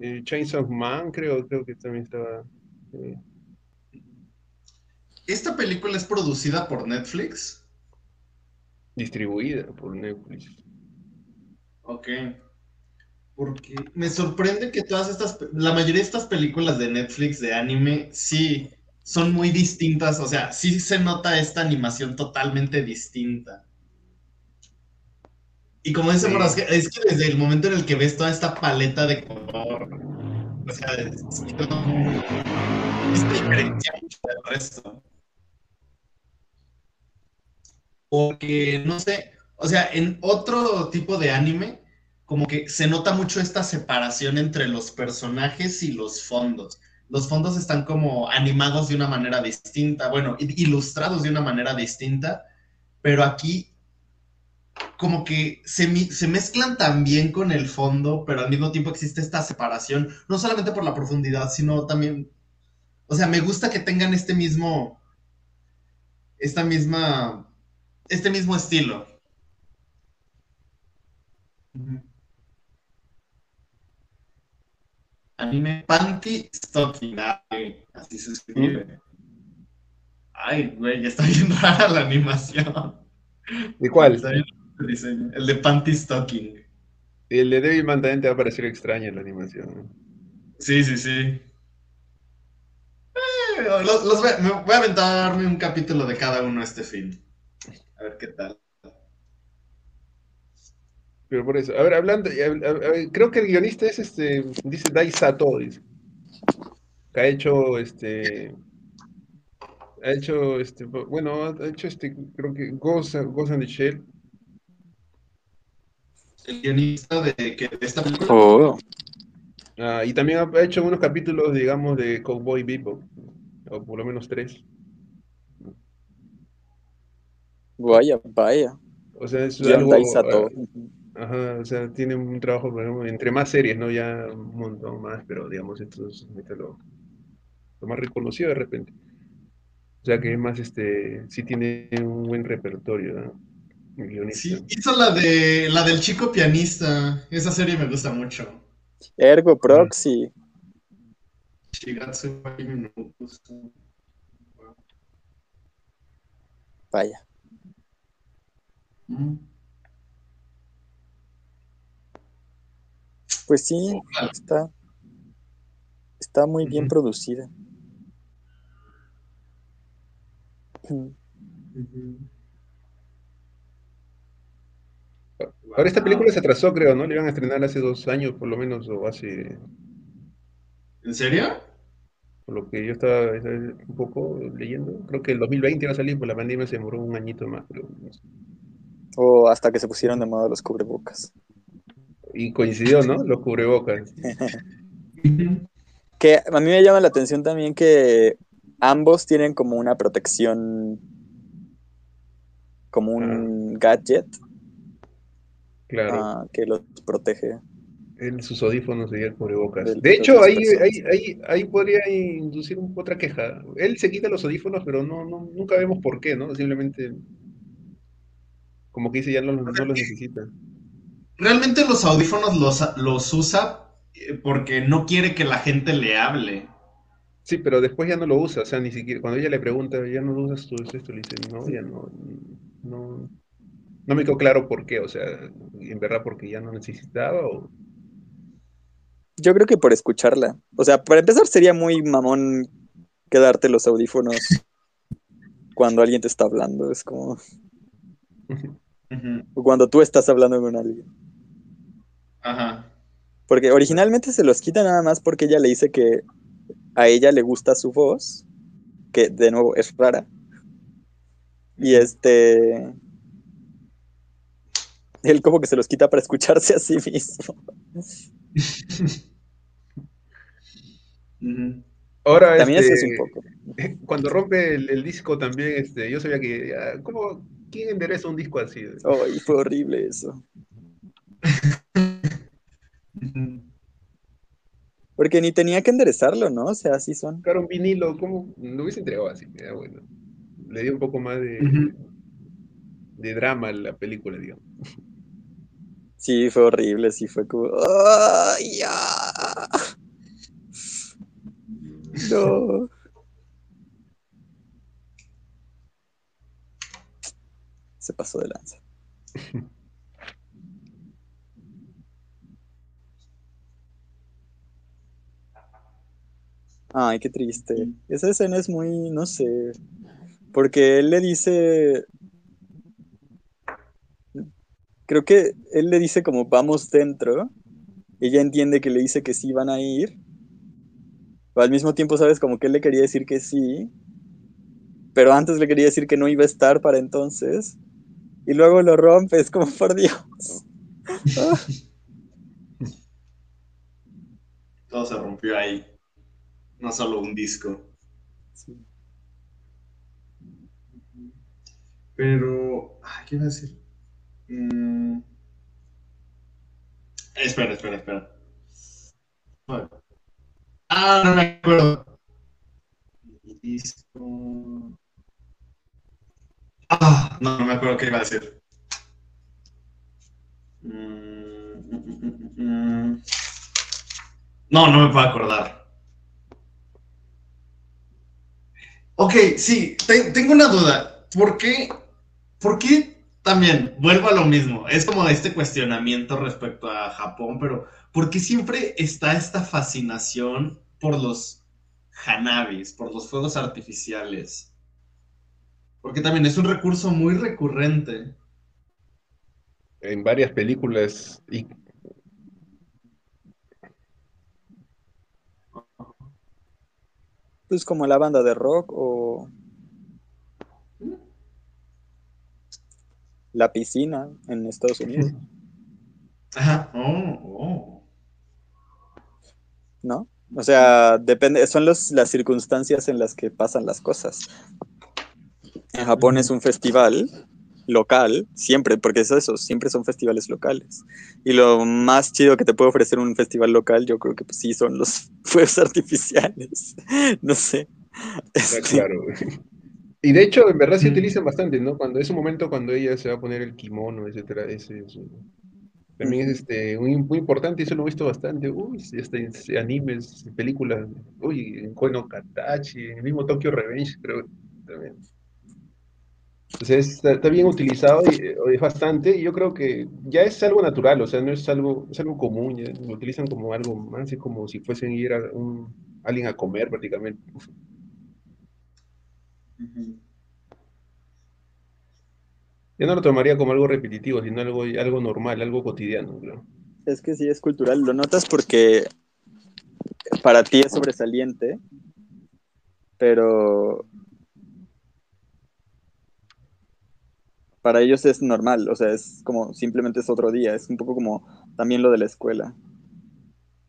eh, Chainsaw Man, creo, creo que también estaba. eh, ¿Esta película es producida por Netflix? distribuida por Netflix. Ok. Porque me sorprende que todas estas, la mayoría de estas películas de Netflix de anime, sí, son muy distintas. O sea, sí se nota esta animación totalmente distinta. Y como dice Sí. Es que desde el momento en el que ves toda esta paleta de color, o sea, es, es diferencia mucho del resto. Porque, no sé, o sea, en otro tipo de anime, como que se nota mucho esta separación entre los personajes y los fondos. Los fondos están como animados de una manera distinta, bueno, ilustrados de una manera distinta, pero aquí como que se, se mezclan también con el fondo, pero al mismo tiempo existe esta separación, no solamente por la profundidad, sino también, o sea, me gusta que tengan este mismo, esta misma, este mismo estilo. Anime Panty Stocking, ay, así se escribe. Ay, güey, ya está bien rara la animación. ¿De cuál? Está bien el diseño. El de Panty Stocking. El de Devilman también te va a parecer extraña la animación. Sí, sí, sí. Eh, los- los voy, a, me voy a aventarme un capítulo de cada uno este fin. A ver qué tal. Pero por eso, a ver, hablando, a- a- a- creo que el guionista es este, dice Dai Sato, dice, que ha hecho este, ha hecho este, bueno, ha hecho este, creo que Ghost, Ghost in the Shell, El guionista de, que, de esta película. Oh, ah, y también ha hecho unos capítulos, digamos, de Cowboy Bebop, o por lo menos tres. vaya, vaya. O sea, es algo, ajá, o sea, tiene un trabajo, por ejemplo, entre más series, ¿no? Ya un montón más, pero digamos, esto es ahorita lo, lo más reconocido de repente. O sea que es más, este, sí tiene un buen repertorio, ¿no? Guionista. Sí, hizo la de la del chico pianista. Esa serie me gusta mucho. Ergo Proxy. Shigatsu. Vaya. Mm. Pues sí, está, está muy bien producida. Ahora esta película se atrasó, creo, ¿no? Le iban a estrenar hace dos años, por lo menos, o hace, ¿En serio? por lo que yo estaba estaba un poco leyendo. Creo que el 2020 iba a salir, pues la pandemia se demoró un añito más, no sé. O hasta que se pusieron de moda los cubrebocas. Y coincidió, ¿no? Los cubrebocas. Que a mí me llama la atención también que ambos tienen como una protección, como un gadget Claro. ah, que los protege. Sus audífonos y el cubrebocas. Del- De hecho, ahí, ahí, ahí, ahí podría inducir un- otra queja. Él se quita los audífonos, pero no, no, nunca vemos por qué, ¿no? Simplemente, como que dice, ya no, los- no los necesita. Realmente los audífonos los, los usa eh, porque no quiere que la gente le hable. Sí, pero después ya no lo usa, o sea, ni siquiera, cuando ella le pregunta, ya no lo usas tú esto, le dice, no, ya no, no, no me quedó claro por qué, o sea, en verdad porque ya no necesitaba o... Yo creo que por escucharla. O sea, para empezar sería muy mamón quedarte los audífonos cuando alguien te está hablando. Es como O cuando tú estás hablando con alguien. Ajá. Porque originalmente se los quita nada más porque ella le dice que a ella le gusta su voz, que de nuevo es rara. Y este. Él como que se los quita para escucharse a sí mismo. Ahora, También eso es este, un poco. cuando rompe el, el disco también, este, yo sabía que, ah, ¿cómo, quién endereza un disco así? Ay, fue horrible eso. Porque ni tenía que enderezarlo, ¿no? O sea, así son. Claro, un vinilo, ¿cómo? Lo hubiese entregado así, ya, bueno. Le dio un poco más de, drama a la película, digamos. Sí, fue horrible, sí, fue como. ¡Ay, ya! No. Se pasó de lanza. Ay, qué triste. Esa escena es muy, no sé, porque él le dice, creo que él le dice como vamos dentro, ella entiende que le dice que sí van a ir, al mismo tiempo sabes como que él le quería decir que sí, pero antes le quería decir que no iba a estar para entonces, y luego lo rompe, es como por Dios. Ah, Todo se rompió ahí. No solo un disco. sí. Pero. ay, ¿Qué iba a decir? Mm. Espera, espera, espera. Ah, no me acuerdo. Disco. Ah, no, no me acuerdo qué iba a decir. Mm, mm, mm. No, no me puedo acordar. Ok, sí, te- tengo una duda. ¿Por qué? ¿Por qué también? Vuelvo a lo mismo. Es como este cuestionamiento respecto a Japón, pero ¿por qué siempre está esta fascinación por los hanabis, por los fuegos artificiales? Porque también es un recurso muy recurrente. En varias películas, y Pues como la banda de rock o la piscina en Estados Unidos, Ajá. Oh, oh. ¿no? O sea, depende, son los, las circunstancias en las que pasan las cosas. En Japón es un festival local, siempre, porque es eso, siempre son festivales locales. Y lo más chido que te puede ofrecer un festival local, yo creo que pues, sí son los fuegos artificiales. No sé. está Este, claro. Y de hecho, en verdad se utilizan bastante, ¿no? Cuando es un momento cuando ella se va a poner el kimono, etcétera, ese. También es este, muy, muy importante, y eso lo he visto bastante. Uy, en animes, películas. Uy, en Kono Katachi, en el mismo Tokyo Revenge, creo también. O sea, es- está, está bien utilizado y eh, es bastante, y yo creo que ya es algo natural, o sea, no es algo, es algo común, ya lo utilizan como algo más, es como si fuesen ir a un, alguien a comer prácticamente. Yo no lo tomaría como algo repetitivo, sino algo, algo normal, algo cotidiano, creo. Es que sí es cultural, lo notas porque para ti es sobresaliente, pero para ellos es normal, o sea, es como simplemente es otro día, es un poco como También lo de la escuela.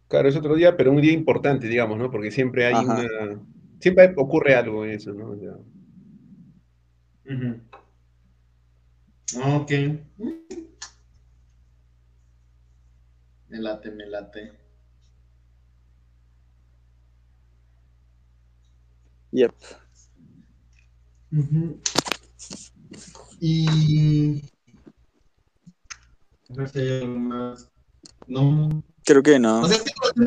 Claro, es otro día, pero un día importante, digamos, ¿no? Porque siempre hay Ajá. una. Siempre ocurre algo en eso, ¿no? O sea, Ujú. Ok. Me late, me late. Yep. Ujú. Y. A ver si hay algo más. No. Creo que no. O sea,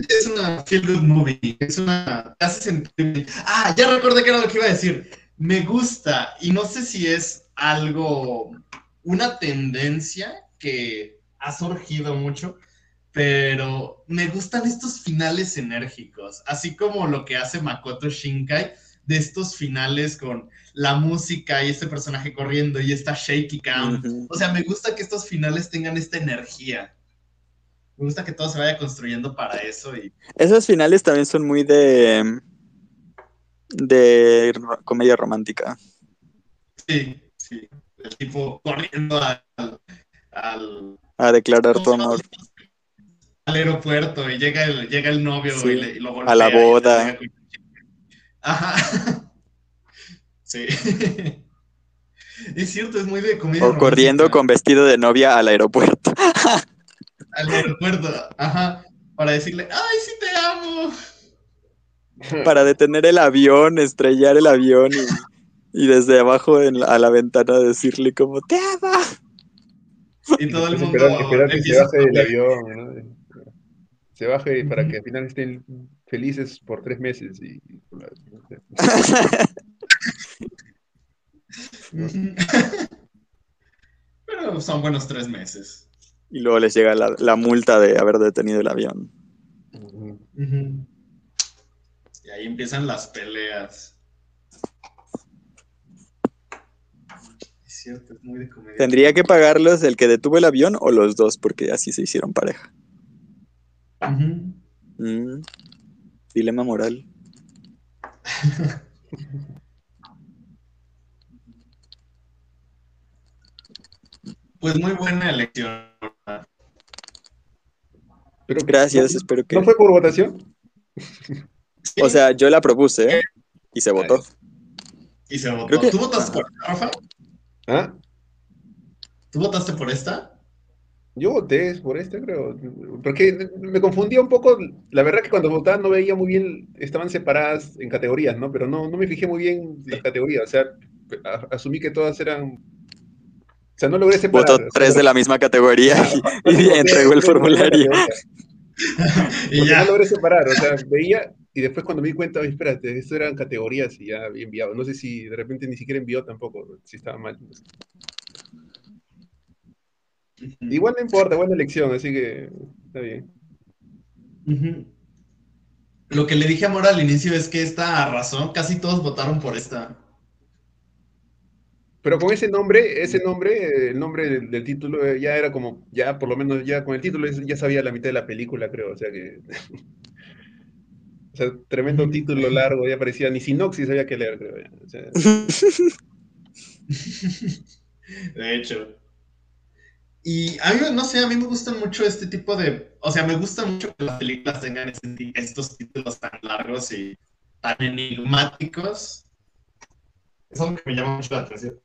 es una feel good movie. Es una. Te hace sentir. Ah, ya recordé que era lo que iba a decir. Me gusta, y no sé si es algo. Una tendencia que ha surgido mucho, pero me gustan estos finales enérgicos. Así como lo que hace Makoto Shinkai, de estos finales con la música y este personaje corriendo y esta shaky cam. O sea, me gusta que estos finales tengan esta energía. Me gusta que todo se vaya construyendo para eso y Esos finales también son muy de. de comedia romántica. sí, sí. El tipo corriendo al, al, A declarar tu amor. al aeropuerto y llega el, llega el novio Sí, y, le- y lo golpea a la boda. Ajá. Sí. Es cierto, es muy de comedia O corriendo romántica. con vestido de novia al aeropuerto. al aeropuerto, ajá, para decirle, ay, sí te amo. Para detener el avión, estrellar el avión y, y desde abajo en la- a la ventana decirle como te amo. Y todo el Después mundo esperar, esperar que se baje del avión, ¿no? Se baje para que al final estén felices por tres meses y. Pero son buenos tres meses. y luego les llega la, la multa de haber detenido el avión. Y ahí empiezan las peleas. Es cierto, es muy de comedia. Tendría que pagarlos el que detuvo el avión o los dos, porque así se hicieron pareja. Ujú. Mm, dilema moral. Pues muy buena elección. Pero, Gracias, ¿no- espero que. ¿No fue por votación? Sí, O sea, yo la propuse ¿eh? y se votó. y se votó. creo que- ¿Tú votaste por esta, Rafa? ¿Ah? ¿Tú votaste por esta? Yo voté por este, creo. Porque me confundía un poco. La verdad que cuando votaba no veía muy bien. Estaban separadas en categorías, ¿no? Pero no, no me fijé muy bien las categorías. O sea, a- asumí que todas eran. O sea, no logré separar. Votó o sea, tres de la misma categoría y, y entregó el formulario. Y Porque ya. no logré separar, o sea, veía y después cuando me di cuenta, oye, espérate, esto eran categorías y ya había enviado. No sé si de repente ni siquiera envió tampoco, si estaba mal. Igual no importa, buena elección, así que está bien. Lo que le dije a Mora al inicio es que esta razón, casi todos votaron por esta. Pero con ese nombre, ese nombre, el nombre del, del título eh, ya era como, ya por lo menos ya con el título ya sabía la mitad de la película, creo, o sea que... O sea, tremendo título largo, ya parecía, ni sinopsis había que leer, creo. ya, o sea, De hecho. Y a mí, no sé, a mí me gustan mucho este tipo de. O sea, me gusta mucho que las películas tengan este estos títulos tan largos y tan enigmáticos. Es algo que me llama mucho la atención.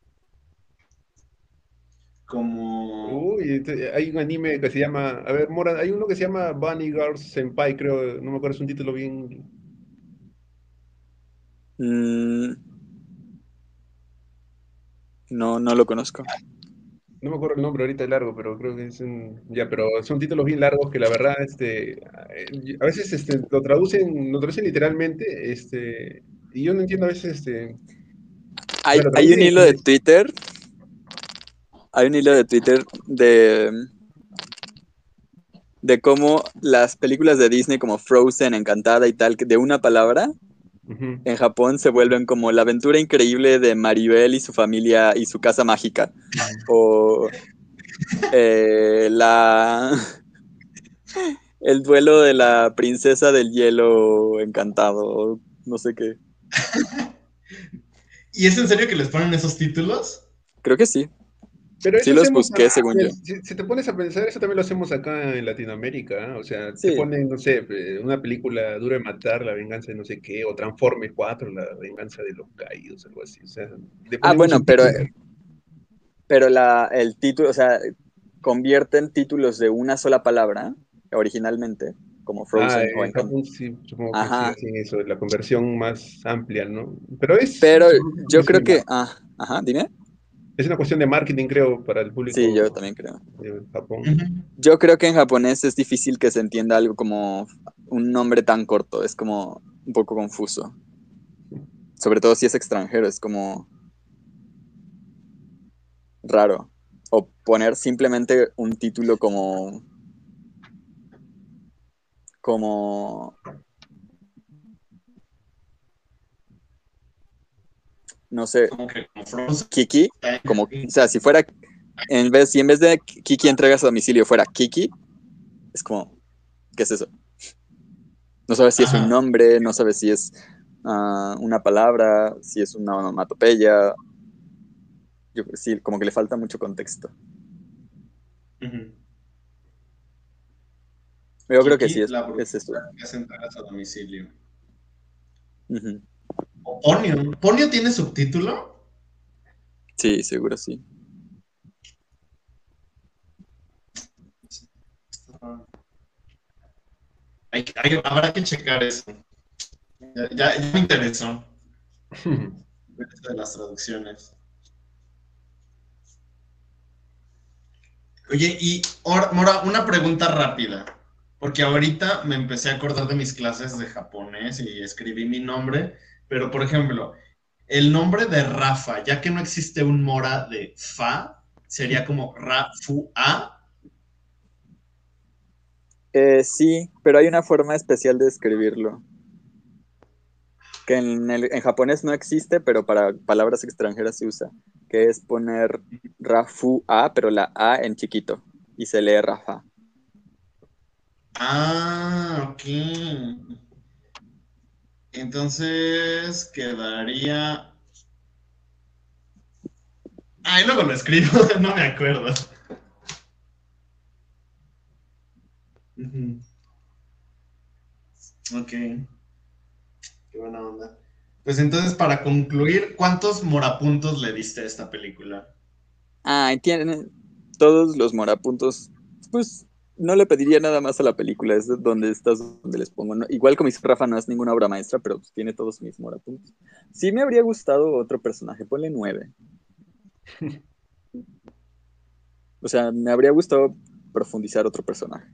Como. Uy, este, hay un anime que se llama, a ver, Mora, hay uno que se llama Bunny Girls Senpai, creo, no me acuerdo, es un título bien... Mm, no, no lo conozco. No me acuerdo el nombre ahorita es largo, pero creo que es un... Ya, pero son títulos bien largos que la verdad, este, eh, a veces este, lo traducen, lo traducen literalmente, este, y yo no entiendo a veces, este, Hay, Bueno, hay un hilo de Twitter. Hay un hilo de Twitter de. de cómo las películas de Disney como Frozen, Encantada y tal, de una palabra, en Japón se vuelven como la aventura increíble de Maribel y su familia y su casa mágica. O eh, la. El duelo de la princesa del hielo encantado, no sé qué. ¿Y es en serio que les ponen esos títulos? Creo que sí. Pero Sí los busqué, según yo. Si, si te pones a pensar, eso también lo hacemos acá en Latinoamérica, ¿eh? O sea, Sí. te ponen, no sé, eh, una película Duro de Matar, La Venganza de no sé qué, o Transformers 4, La Venganza de los Caídos, algo así. O sea, Ah, bueno, pero, pero la, el título, o sea, convierten títulos de una sola palabra originalmente, como Frozen Ah, o en Encanto. Sí, supongo que Ajá. sí eso, la conversión más amplia, ¿no? Pero es... Pero yo creo que, ah, ajá, dime. Es una cuestión de marketing, creo, para el público Sí, yo también creo. de Japón. Ujú. Yo creo que en japonés es difícil que se entienda algo como un nombre tan corto, es como un poco confuso. Sobre todo si es extranjero, es como raro. O poner simplemente un título como como no sé, Como que. Kiki, como, o sea, si fuera, en vez, si en vez de Kiki entregas a domicilio fuera Kiki, es como, ¿qué es eso? No sabes si es un nombre, no sabes si es ah, una palabra, si es una onomatopeya. Yo, sí, como que le falta mucho contexto. Yo creo que sí, es, la es eso. Que hacen entregas a domicilio. O Ponyo. ¿Ponyo tiene subtítulo? Sí, seguro sí. Hay, hay- habrá que checar eso. Ya, ya- ya me interesó de las traducciones. Oye, y ahora, Mora, una pregunta rápida. Porque ahorita me empecé a acordar de mis clases de japonés y escribí mi nombre. Pero, por ejemplo, el nombre de Rafa, ya que no existe un Mora de Fa, sería como Ra-Fu-A. Eh, sí, pero hay una forma especial de escribirlo. Que en, el- en japonés no existe, pero para palabras extranjeras se usa. Que es poner Rafu A, pero la A en chiquito. Y se lee Rafa. Ah, ok. Entonces quedaría. Ay, luego lo escribo, no me acuerdo. Ok. Qué buena onda. Pues entonces, para concluir, ¿cuántos morapuntos le diste a esta película? Ah, tiene todos los morapuntos. Pues no le pediría nada más a la película. Es donde estás donde les pongo. ¿no? Igual como dice Rafa, no es ninguna obra maestra, pero pues, tiene todos mis morapuntos. Sí me habría gustado otro personaje. Ponle nueve. O sea, me habría gustado profundizar otro personaje.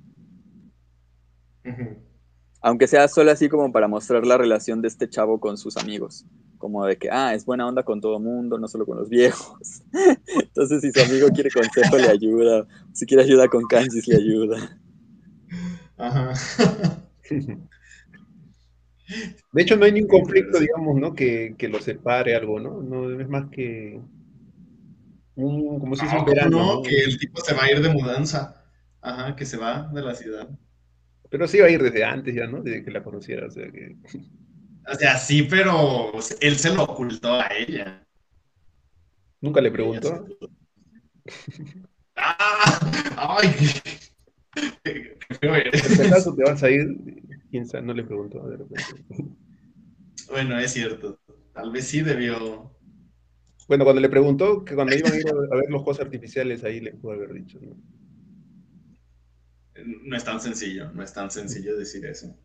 Aunque sea solo así como para mostrar la relación de este chavo con sus amigos. Como de que, ah, es buena onda con todo mundo, no solo con los viejos. Entonces, si su amigo quiere consejo, le ayuda. Si quiere ayuda con kanjis, le ayuda. Ajá. De hecho, no hay ningún conflicto, digamos, ¿no? Que, que lo separe algo, ¿no? No es más que un, como si es No, un ¿cómo verano, no? ¿no? Que el tipo se va a ir de mudanza. Ajá, que se va de la ciudad. Pero sí iba a ir desde antes ya, ¿no? Desde que la conociera, o sea que... O sea, sí, pero él se lo ocultó a ella. Nunca le preguntó. ¡Ah! ¡Ay! Qué, acaso te vas a ir, quién sabe, no le preguntó de repente. Bueno, es cierto. Tal vez sí debió. Bueno, cuando le preguntó que cuando iban a ir a ver los juegos artificiales, ahí le pudo haber dicho, ¿no? No es tan sencillo, no es tan sencillo decir eso.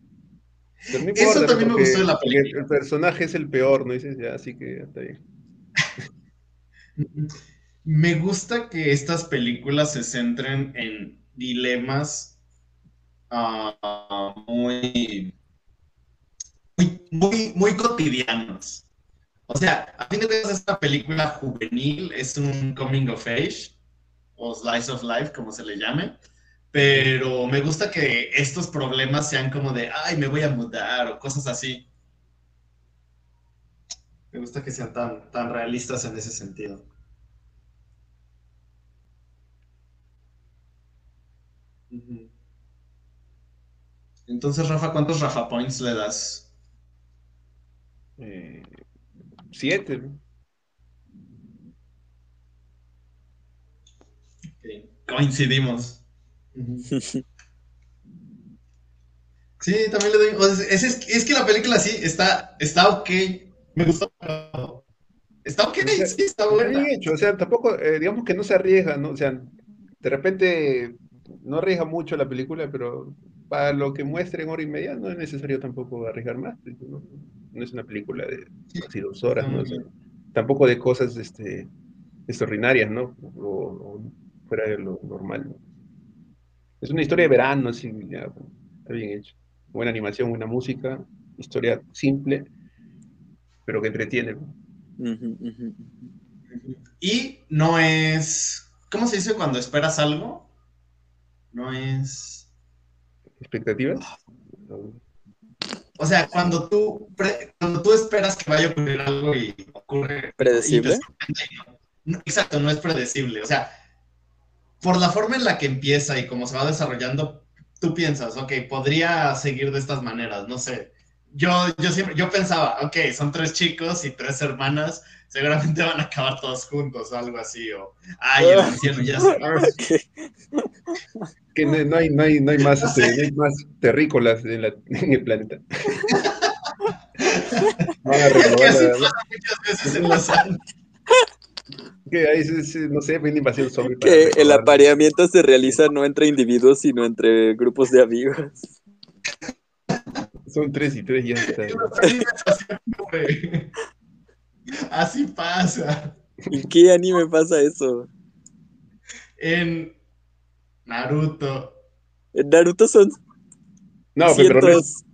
Pero no Eso también me gustó de la película. El personaje es el peor, ¿no dices? Ya, así que está bien. Me gusta que estas películas se centren en dilemas muy, muy, muy, muy cotidianos. O sea, a fin de cuentas, esta película juvenil es un coming of age o slice of life, como se le llame. Pero me gusta que estos problemas sean como de, ay, me voy a mudar o cosas así. Me gusta que sean tan, tan realistas en ese sentido. Ujú. Entonces, Rafa, ¿cuántos Rafa Points le das? Eh, siete, ¿no? Coincidimos. Sí, también le doy. o sea, es, es- es que la película sí está, está ok. Me gustó. Está ok, sí, está Está buena. bien hecho, o sea, tampoco, eh, digamos que no se arriesga, ¿no? O sea, de repente no arriesga mucho la película, pero para lo que muestre en hora y media no es necesario tampoco arriesgar más. ¿no? No es una película de casi dos horas, ¿no? O sea, tampoco de cosas este, extraordinarias, ¿no? O, o fuera de lo normal, ¿no? Es una historia de verano, así, ya, está bien hecho. Buena animación, buena música, historia simple, pero que entretiene. ujú. Y no es. ¿Cómo se dice cuando esperas algo? No es. ¿Expectativas? O sea, cuando tú, pre- cuando tú esperas que vaya a ocurrir algo y ocurre. ¿Predecible? y te- No, exacto, no es predecible. O sea, por la forma en la que empieza y cómo se va desarrollando, tú piensas, ok, podría seguir de estas maneras, no sé. Yo, yo siempre, yo pensaba, ok, son tres chicos y tres hermanas, seguramente van a acabar todos juntos o algo así, o ay, el anciano ya se va. Que no, no hay, no, hay, no hay más, este, no hay más terrícolas en, la- en el planeta. Van a Es que renovar así pasa muchas veces en los años. Que ahí es- es, no sé, una invasión zombie. Que el apareamiento se realiza no entre individuos, sino entre grupos de amigos. Son tres y tres ya está. Así pasa. ¿En qué anime pasa eso? En Naruto. En Naruto son No, pero, pero, cientos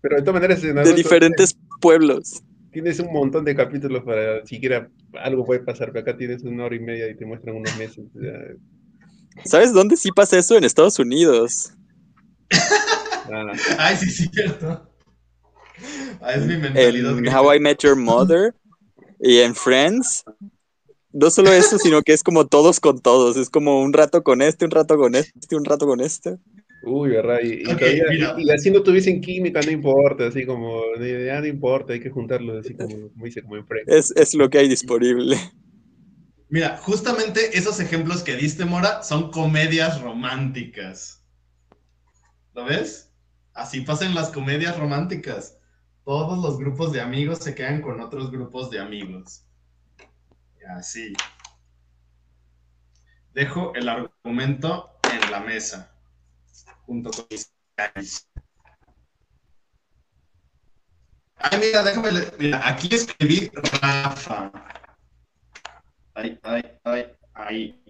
pero de todas maneras de diferentes pueblos. Tienes un montón de capítulos para siquiera algo puede pasar, pero acá tienes una hora y media y te muestran unos meses. ¿Sabes dónde sí pasa eso? En Estados Unidos. nada. Ay, sí, es cierto. Ah, es mi mentalidad. En. How I Met Your Mother y en Friends. No solo eso, sino que es como todos con todos. Es como un rato con este, un rato con este, un rato con este. Uy, ¿verdad? Y, y Ok, todavía- y- y así no tuviesen química, no importa, así como, ya no importa, hay que juntarlos, así como, como dice, como en Friends. Es, es lo que hay disponible. Mira, justamente esos ejemplos que diste, Mora, son comedias románticas. ¿Lo ves? Así pasan las comedias románticas. Todos los grupos de amigos se quedan con otros grupos de amigos. Y así. Dejo el argumento en la mesa. Junto con mis calles. Ay, mira, déjame. Mira, aquí escribí Rafa. Ay, ay, ay, ay,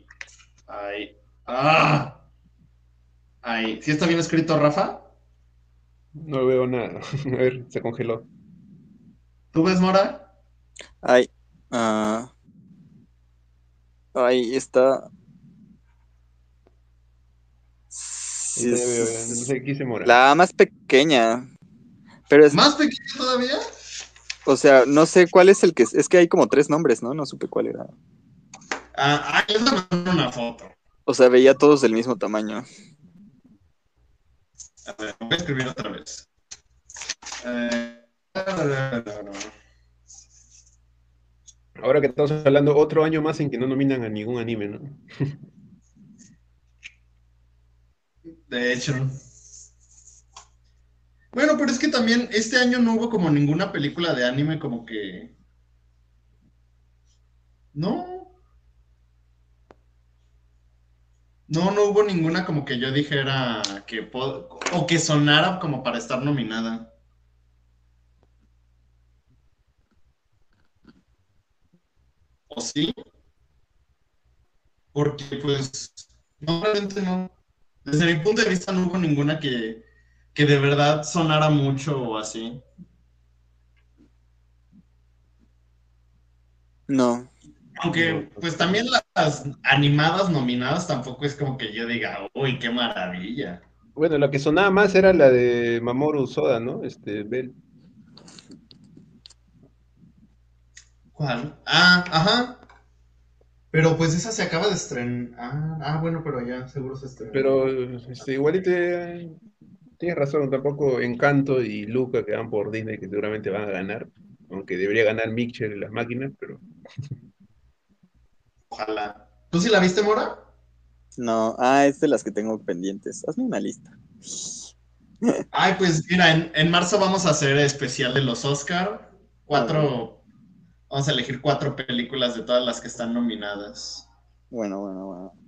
ay. ¡Ah! Ay, ¿sí está bien escrito, Rafa? No veo nada. A ver, se congeló. ¿Tú ves, Mora? Ay. ah. Ahí está. Sí, ya, es- no sé, aquí se mora. La A más pequeña. Pero es, ¿Más pequeño todavía? o sea, no sé cuál es el que es. Es que hay como tres nombres, ¿no? No supe cuál era. Ah, ah, mandar una foto. O sea, veía todos del mismo tamaño. A ver, voy a escribir otra vez. Eh, Ahora que estamos hablando, otro año más en que no nominan a ningún anime, ¿no? De hecho. Bueno, pero es que también este año no hubo como ninguna película de anime como que... No. No, no hubo ninguna como que yo dijera que... po- O que sonara como para estar nominada. ¿O sí? Porque pues... No, realmente no. Desde mi punto de vista no hubo ninguna que, que de verdad sonara mucho o así. No. Aunque, pues también las animadas nominadas tampoco es como que yo diga, uy, qué maravilla. Bueno, la que sonaba más era la de Mamoru Soda, ¿no? Este, Bell. ¿Cuál? Ah, ajá. Pero pues esa se acaba de estrenar. Ah, ah, bueno, pero ya seguro se estrenó. Pero este, igualito tienes razón, tampoco Encanto y Luca que van por Disney, que seguramente van a ganar, aunque debería ganar Mixer y las máquinas, pero Ojalá. ¿Tú sí la viste, Mora? No, ah, es de las que tengo pendientes. Hazme una lista. Ay, pues mira, en, en marzo vamos a hacer especial de los Oscar. Cuatro, vamos a elegir cuatro películas de todas las que están nominadas. Bueno, bueno, bueno.